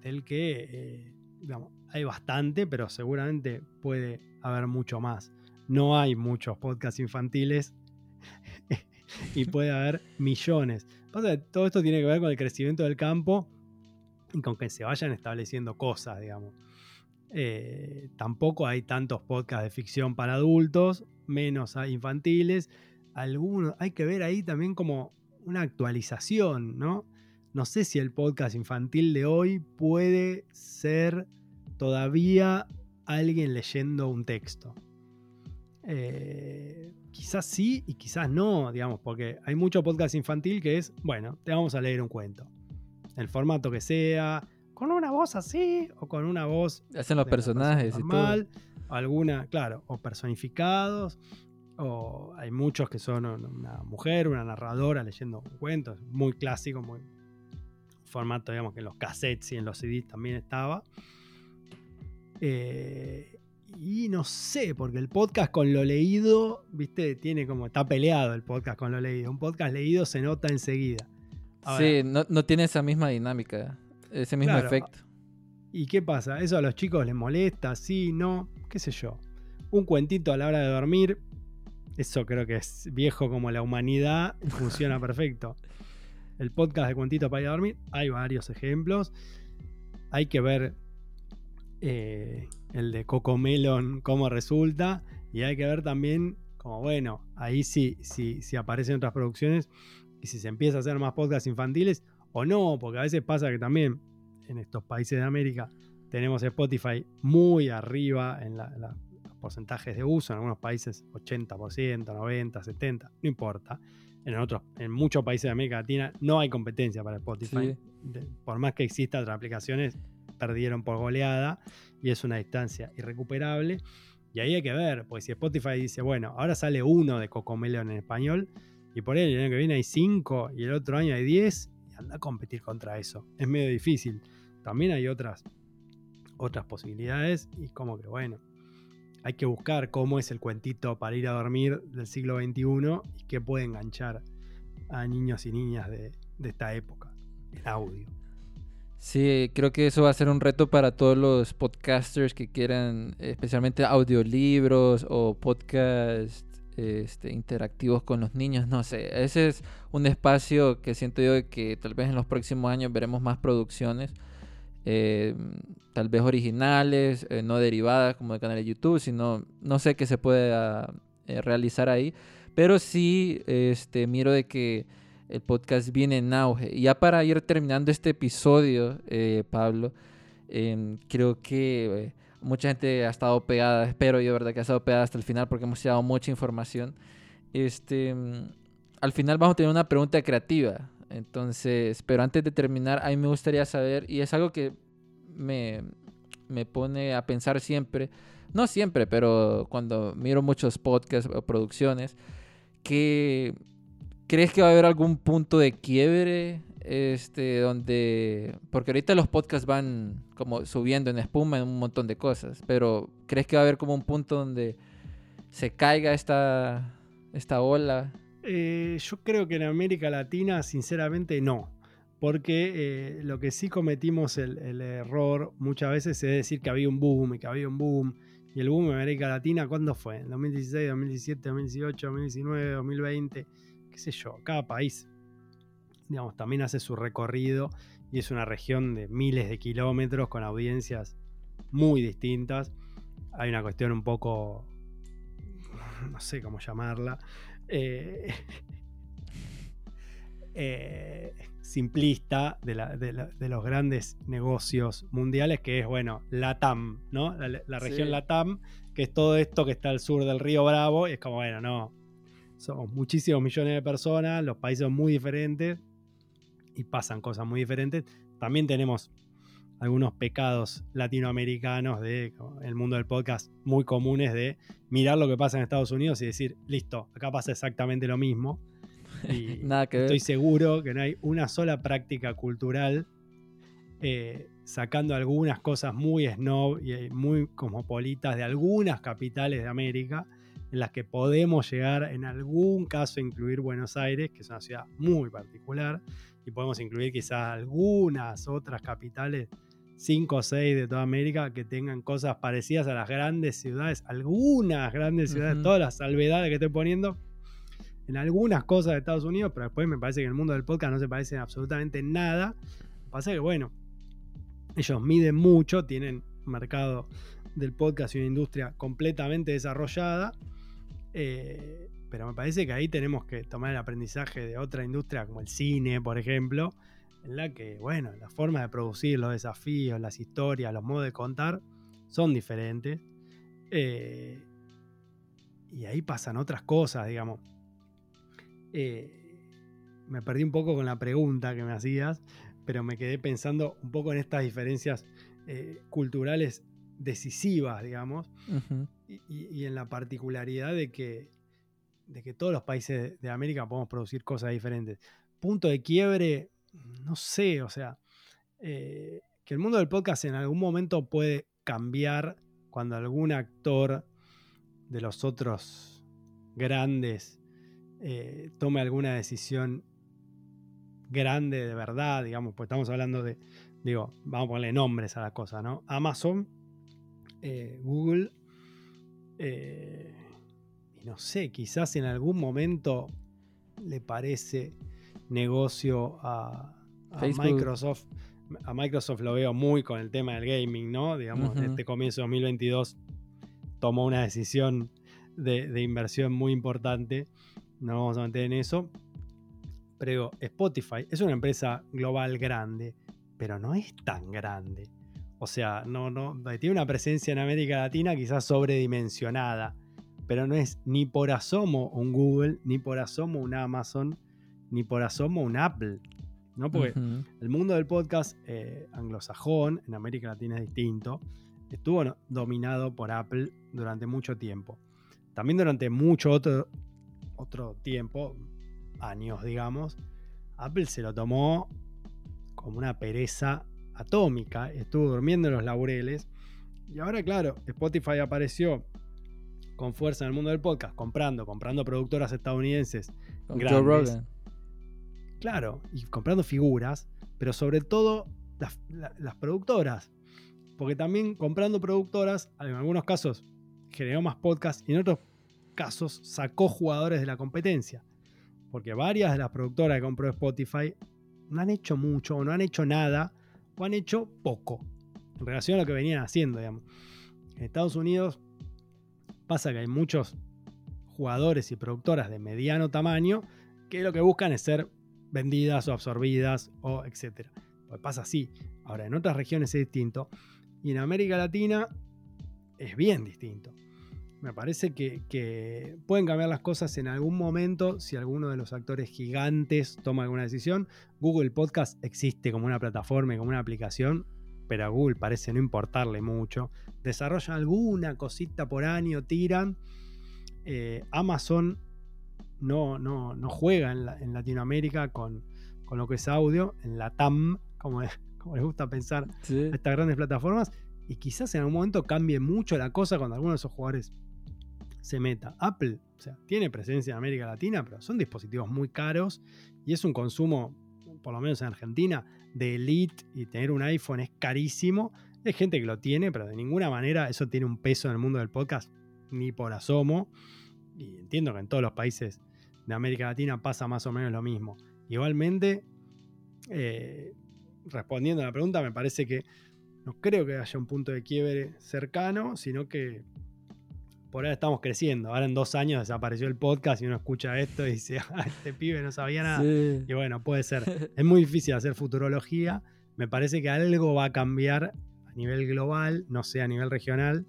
del que, eh, digamos, hay bastante, pero seguramente puede haber mucho más. No hay muchos podcasts infantiles y puede haber millones. Todo esto tiene que ver con el crecimiento del campo y con que se vayan estableciendo cosas, digamos. Eh, tampoco hay tantos podcasts de ficción para adultos, menos infantiles. Algunos, hay que ver ahí también como una actualización, ¿no? No sé si el podcast infantil de hoy puede ser todavía alguien leyendo un texto. Eh, quizás sí y quizás no, digamos, porque hay mucho podcast infantil que es, bueno, te vamos a leer un cuento el formato que sea, con una voz así o con una voz. Hacen los personajes normal, y todo. Alguna, claro, o personificados, o hay muchos que son una mujer, una narradora leyendo cuentos, muy clásico, muy formato, digamos que en los cassettes y en los CDs también estaba. Eh, y no sé, porque el podcast con lo leído, viste, tiene como, está peleado el podcast con lo leído. Un podcast leído se nota enseguida sí, no, tiene esa misma dinámica, ese mismo efecto. ¿Y qué pasa? ¿Eso a los chicos les molesta? Sí, no, qué sé yo. Un cuentito a la hora de dormir, eso creo que es viejo como la humanidad, funciona perfecto. El podcast de cuentito para ir a dormir, hay varios ejemplos. Hay que ver eh, el de Coco Melon, cómo resulta. Y hay que ver también, como bueno, ahí sí, sí, sí aparecen otras producciones, y si se empieza a hacer más podcasts infantiles o no, porque a veces pasa que también en estos países de América tenemos Spotify muy arriba en los porcentajes de uso, en algunos países 80%, 90%, 70%, no importa. En otros, en muchos países de América Latina no hay competencia para Spotify. por más que existan otras aplicaciones, perdieron por goleada y es una distancia irrecuperable. Y ahí hay que ver, porque si Spotify dice, bueno, ahora sale uno de Cocomelon en español, y por ahí el año que viene hay 5 y el otro año hay 10 y anda a competir contra eso. Es medio difícil. También hay otras, otras posibilidades y como que bueno, hay que buscar cómo es el cuentito para ir a dormir del siglo XXI y qué puede enganchar a niños y niñas de, de esta época, el audio. Sí, creo que eso va a ser un reto para todos los podcasters que quieran, especialmente audiolibros o podcasts este, interactivos con los niños, no sé, ese es un espacio que siento yo que tal vez en los próximos años veremos más producciones. eh, tal vez originales, eh, no derivadas como de canal de YouTube, sino no sé qué se puede eh, realizar ahí. Pero sí este, miro de que el podcast viene en auge. Ya para ir terminando este episodio, Pablo, em, creo que mucha gente ha estado pegada, espero yo, ¿verdad? Que ha estado pegada hasta el final porque hemos dado mucha información. Este, em, al final vamos a tener una pregunta creativa. Entonces, pero antes de terminar, a mí me gustaría saber, y es algo que me, me pone a pensar siempre, no siempre, pero cuando miro muchos podcasts o producciones, que crees que va a haber algún punto de quiebre este donde porque ahorita los podcasts van como subiendo en espuma en un montón de cosas, pero crees que va a haber como un punto donde se caiga esta esta ola eh, yo creo que en América Latina, sinceramente, no. Porque eh, lo que sí cometimos el, error muchas veces es decir que había un boom y que había un boom. Y el boom en América Latina, ¿cuándo fue? ¿En 2016, 2017, 2018, 2019, 2020? ¿Qué sé yo? Cada país, digamos, también hace su recorrido y es una región de miles de kilómetros con audiencias muy distintas. Hay una cuestión un poco, no sé cómo llamarla, eh, eh, simplista de, los grandes negocios mundiales, que es, bueno, LATAM, ¿no? La, región LATAM, que es todo esto que está al sur del río Bravo, y es como, bueno, no, somos muchísimos millones de personas, los países son muy diferentes y pasan cosas muy diferentes. También tenemos algunos pecados latinoamericanos del el mundo del podcast muy comunes de mirar lo que pasa en Estados Unidos y decir, listo, acá pasa exactamente lo mismo. Y estoy seguro que no hay una sola práctica cultural eh, sacando algunas cosas muy snob y muy cosmopolitas de algunas capitales de América en las que podemos llegar en algún caso a incluir Buenos Aires, que es una ciudad muy particular, y podemos incluir quizás algunas otras capitales 5 o 6 de toda América que tengan cosas parecidas a las grandes ciudades, algunas grandes ciudades, todas las salvedades que estoy poniendo en algunas cosas de Estados Unidos, pero después me parece que en el mundo del podcast no se parece absolutamente nada. Lo que pasa es que, bueno, ellos miden mucho, tienen mercado del podcast y una industria completamente desarrollada. Eh, pero me parece que ahí tenemos que tomar el aprendizaje de otra industria como el cine, por ejemplo, en la que, bueno, la forma de producir, los desafíos, las historias, los modos de contar son diferentes. Eh, y ahí pasan otras cosas, digamos. Eh, me perdí un poco con la pregunta que me hacías, pero me quedé pensando un poco en estas diferencias culturales decisivas, digamos, y, en la particularidad de que, de que todos los países de América podemos producir cosas diferentes. Punto de quiebre, no sé, o sea, eh, que el mundo del podcast en algún momento puede cambiar cuando algún actor de los otros grandes eh, tome alguna decisión grande de verdad, digamos, pues estamos hablando de, digo, vamos a ponerle nombres a la cosa, ¿no? Amazon, eh, Google, y no sé, quizás en algún momento le parece negocio a, Microsoft. A Microsoft lo veo muy con el tema del gaming, ¿no? Digamos, este comienzo de 2022 tomó una decisión de, inversión muy importante. No vamos a meter en eso. Pero Spotify es una empresa global grande, pero no es tan grande. O sea, no, no, tiene una presencia en América Latina quizás sobredimensionada, pero no es ni por asomo un Google, ni por asomo un Amazon, ni por asomo un Apple. ¿no? Porque el mundo del podcast eh, anglosajón, en América Latina es distinto, estuvo dominado por Apple durante mucho tiempo. También durante mucho otro, otro tiempo, años digamos, Apple se lo tomó como una pereza atómica, estuvo durmiendo en los laureles. Y ahora, claro, Spotify apareció con fuerza en el mundo del podcast, comprando, comprando productoras estadounidenses. grandes, Claro, y comprando figuras, pero sobre todo las, productoras. Porque también comprando productoras, en algunos casos generó más podcasts y en otros casos sacó jugadores de la competencia. Porque varias de las productoras que compró Spotify no han hecho mucho o no han hecho nada han hecho poco en relación a lo que venían haciendo, digamos. En Estados Unidos pasa que hay muchos jugadores y productoras de mediano tamaño que lo que buscan es ser vendidas o absorbidas o etcétera. Pues pasa así. Ahora, en otras regiones es distinto. Y en América Latina es bien distinto. Me parece que, pueden cambiar las cosas en algún momento si alguno de los actores gigantes toma alguna decisión. Google Podcast existe como una plataforma y como una aplicación, pero a Google parece no importarle mucho. Desarrollan alguna cosita por año, tiran. Eh, Amazon no, no, no juega en, Latinoamérica con, lo que es audio, en la TAM, como, como les gusta pensar estas grandes plataformas. Y quizás en algún momento cambie mucho la cosa cuando alguno de esos jugadores se meta. Apple, o sea, tiene presencia en América Latina, pero son dispositivos muy caros y es un consumo, por lo menos en Argentina, de elite y tener un iPhone es carísimo. Hay gente que lo tiene, pero de ninguna manera eso tiene un peso en el mundo del podcast, ni por asomo. Y entiendo que en todos los países de América Latina pasa más o menos lo mismo. Igualmente, eh, respondiendo a la pregunta, me parece que no creo que haya un punto de quiebre cercano, sino que por ahora estamos creciendo. Ahora en dos años desapareció el podcast y uno escucha esto y dice, ah, este pibe no sabía nada. Y bueno, puede ser. Es muy difícil hacer futurología. Me parece que algo va a cambiar a nivel global, no sé, a nivel regional,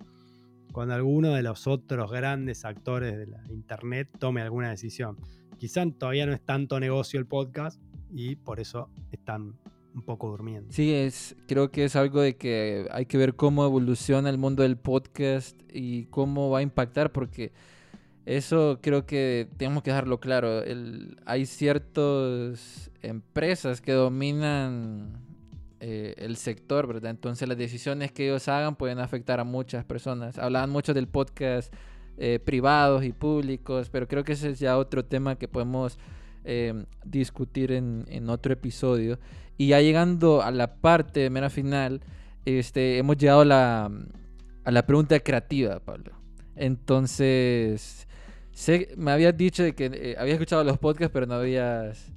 cuando alguno de los otros grandes actores de la Internet tome alguna decisión. Quizá todavía no es tanto negocio el podcast y por eso están un poco durmiendo. Sí, es, creo que es algo de que hay que ver cómo evoluciona el mundo del podcast y cómo va a impactar, porque eso creo que tenemos que dejarlo claro. hay ciertas empresas que dominan eh, el sector, ¿verdad? Entonces las decisiones que ellos hagan pueden afectar a muchas personas. Hablaban mucho del podcast eh, privados y públicos, pero creo que ese es ya otro tema que podemos eh, discutir en otro episodio. Y ya llegando a la parte de mera final, este, hemos llegado a la, a la pregunta creativa, Pablo. Entonces, sé, me habías dicho que eh, habías escuchado los podcasts, pero no habías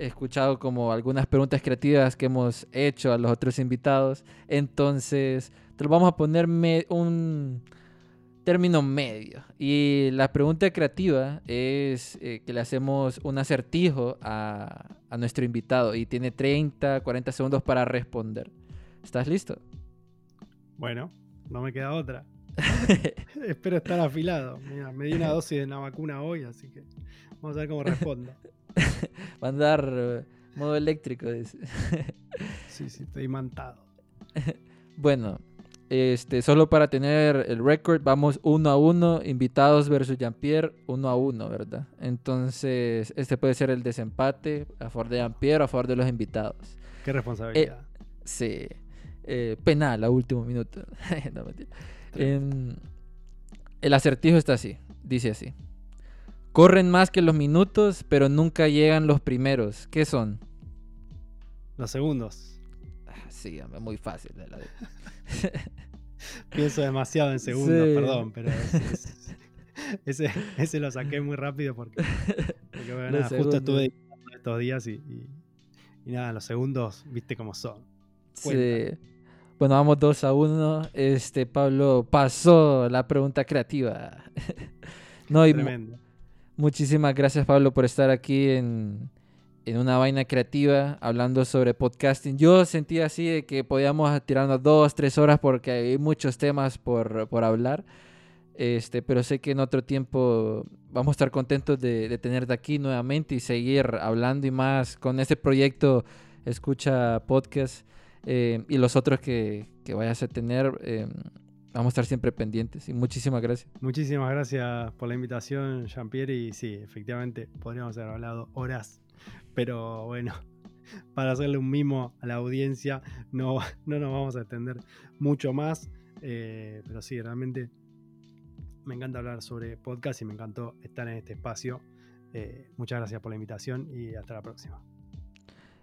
escuchado como algunas preguntas creativas que hemos hecho a los otros invitados. Entonces, te lo vamos a poner un término medio. Y la pregunta creativa es eh, que le hacemos un acertijo a, a, nuestro invitado y tiene 30, 40 segundos para responder. ¿Estás listo? Bueno, no me queda otra. Espero estar afilado. me di una dosis de la vacuna hoy, así que vamos a ver cómo respondo. Va a andar eh, modo eléctrico. sí, sí, estoy mantado. bueno, este, solo para tener el récord, vamos uno a uno, invitados versus Jean-Pierre, uno a uno, ¿verdad? Entonces, este puede ser el desempate a favor de Jean-Pierre o a favor de los invitados. Qué responsabilidad. Eh, sí. Eh, penal a último minuto. el acertijo está así, dice así. Corren más que los minutos, pero nunca llegan los primeros. ¿Qué son? Los segundos. Sí, muy fácil. La Pienso demasiado en segundos, perdón, pero ese, ese, lo saqué muy rápido porque, justo estuve estos días y, nada, los segundos, viste cómo son. Sí. Bueno, vamos dos a uno. Este Pablo pasó la pregunta creativa. no, Tremendo. Muchísimas gracias Pablo por estar aquí en, en una vaina creativa hablando sobre podcasting. Yo sentía así de que podíamos tirarnos dos, tres horas porque hay muchos temas por, por hablar. Este, pero sé que en otro tiempo vamos a estar contentos de, de tenerte aquí nuevamente y seguir hablando y más con este proyecto Escucha Podcast eh, y los otros que, que vayas a tener. Eh, vamos a estar siempre pendientes y muchísimas gracias. Muchísimas gracias por la invitación, Jean-Pierre. Y sí, efectivamente, podríamos haber hablado horas pero bueno, para hacerle un mimo a la audiencia, no, no nos vamos a extender mucho más. Eh, pero sí, realmente me encanta hablar sobre podcast y me encantó estar en este espacio. Eh, muchas gracias por la invitación y hasta la próxima.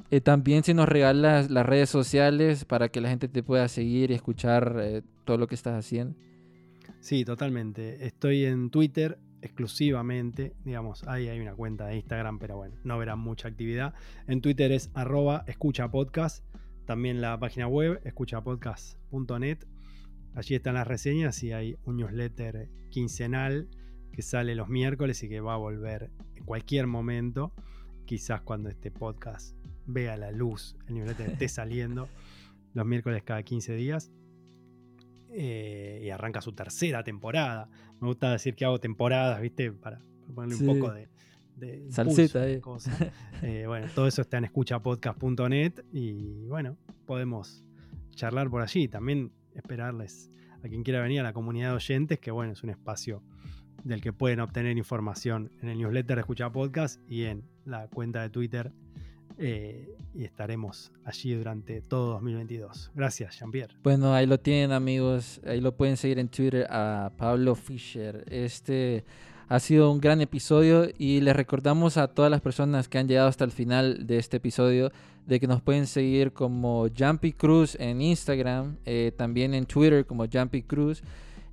Eh, también si nos regalas las redes sociales para que la gente te pueda seguir y escuchar todo lo que estás haciendo. Sí, totalmente. Estoy en Twitter exclusivamente, digamos, ahí hay una cuenta de Instagram, pero bueno, no verán mucha actividad. En Twitter es arroba escucha podcast, también la página web, escuchapodcast.net. Allí están las reseñas y hay un newsletter quincenal que sale los miércoles y que va a volver en cualquier momento. Quizás cuando este podcast vea la luz, el newsletter esté saliendo los miércoles cada 15 días. Eh, y arranca su tercera temporada. Me gusta decir que hago temporadas, ¿viste? Para ponerle un poco de, de Salsita, eh. eh. bueno, todo eso está en escuchapodcast.net y bueno, podemos charlar por allí. También esperarles a quien quiera venir a la comunidad de oyentes, que bueno, es un espacio del que pueden obtener información en el newsletter de Escucha Podcast y en la cuenta de Twitter. Eh, y estaremos allí durante todo 2022. Gracias, Jean-Pierre. Bueno, ahí lo tienen, amigos. Ahí lo pueden seguir en Twitter a Pablo Fischer. Este ha sido un gran episodio y les recordamos a todas las personas que han llegado hasta el final de este episodio de que nos pueden seguir como Jumpy Cruz en Instagram, eh, también en Twitter como Jumpy Cruz.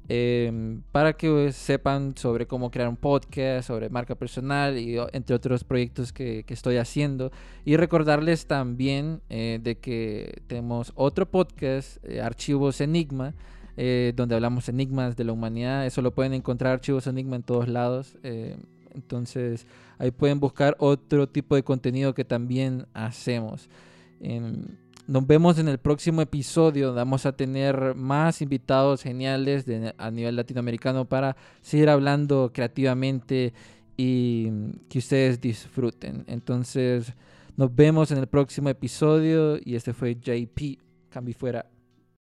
Em, para que sepan sobre cómo crear un podcast, sobre marca personal y entre otros proyectos que, estoy haciendo. Y recordarles también eh, de que tenemos otro podcast, eh, Archivos Enigma, eh, donde hablamos enigmas de la humanidad. Eso lo pueden encontrar archivos enigma en todos lados. Entonces ahí pueden buscar otro tipo de contenido que también hacemos. Nos vemos en el próximo episodio. Vamos a tener más invitados geniales a nivel latinoamericano para seguir hablando creativamente y que ustedes disfruten. Entonces nos vemos en el próximo episodio y este fue JP. Cambio fuera.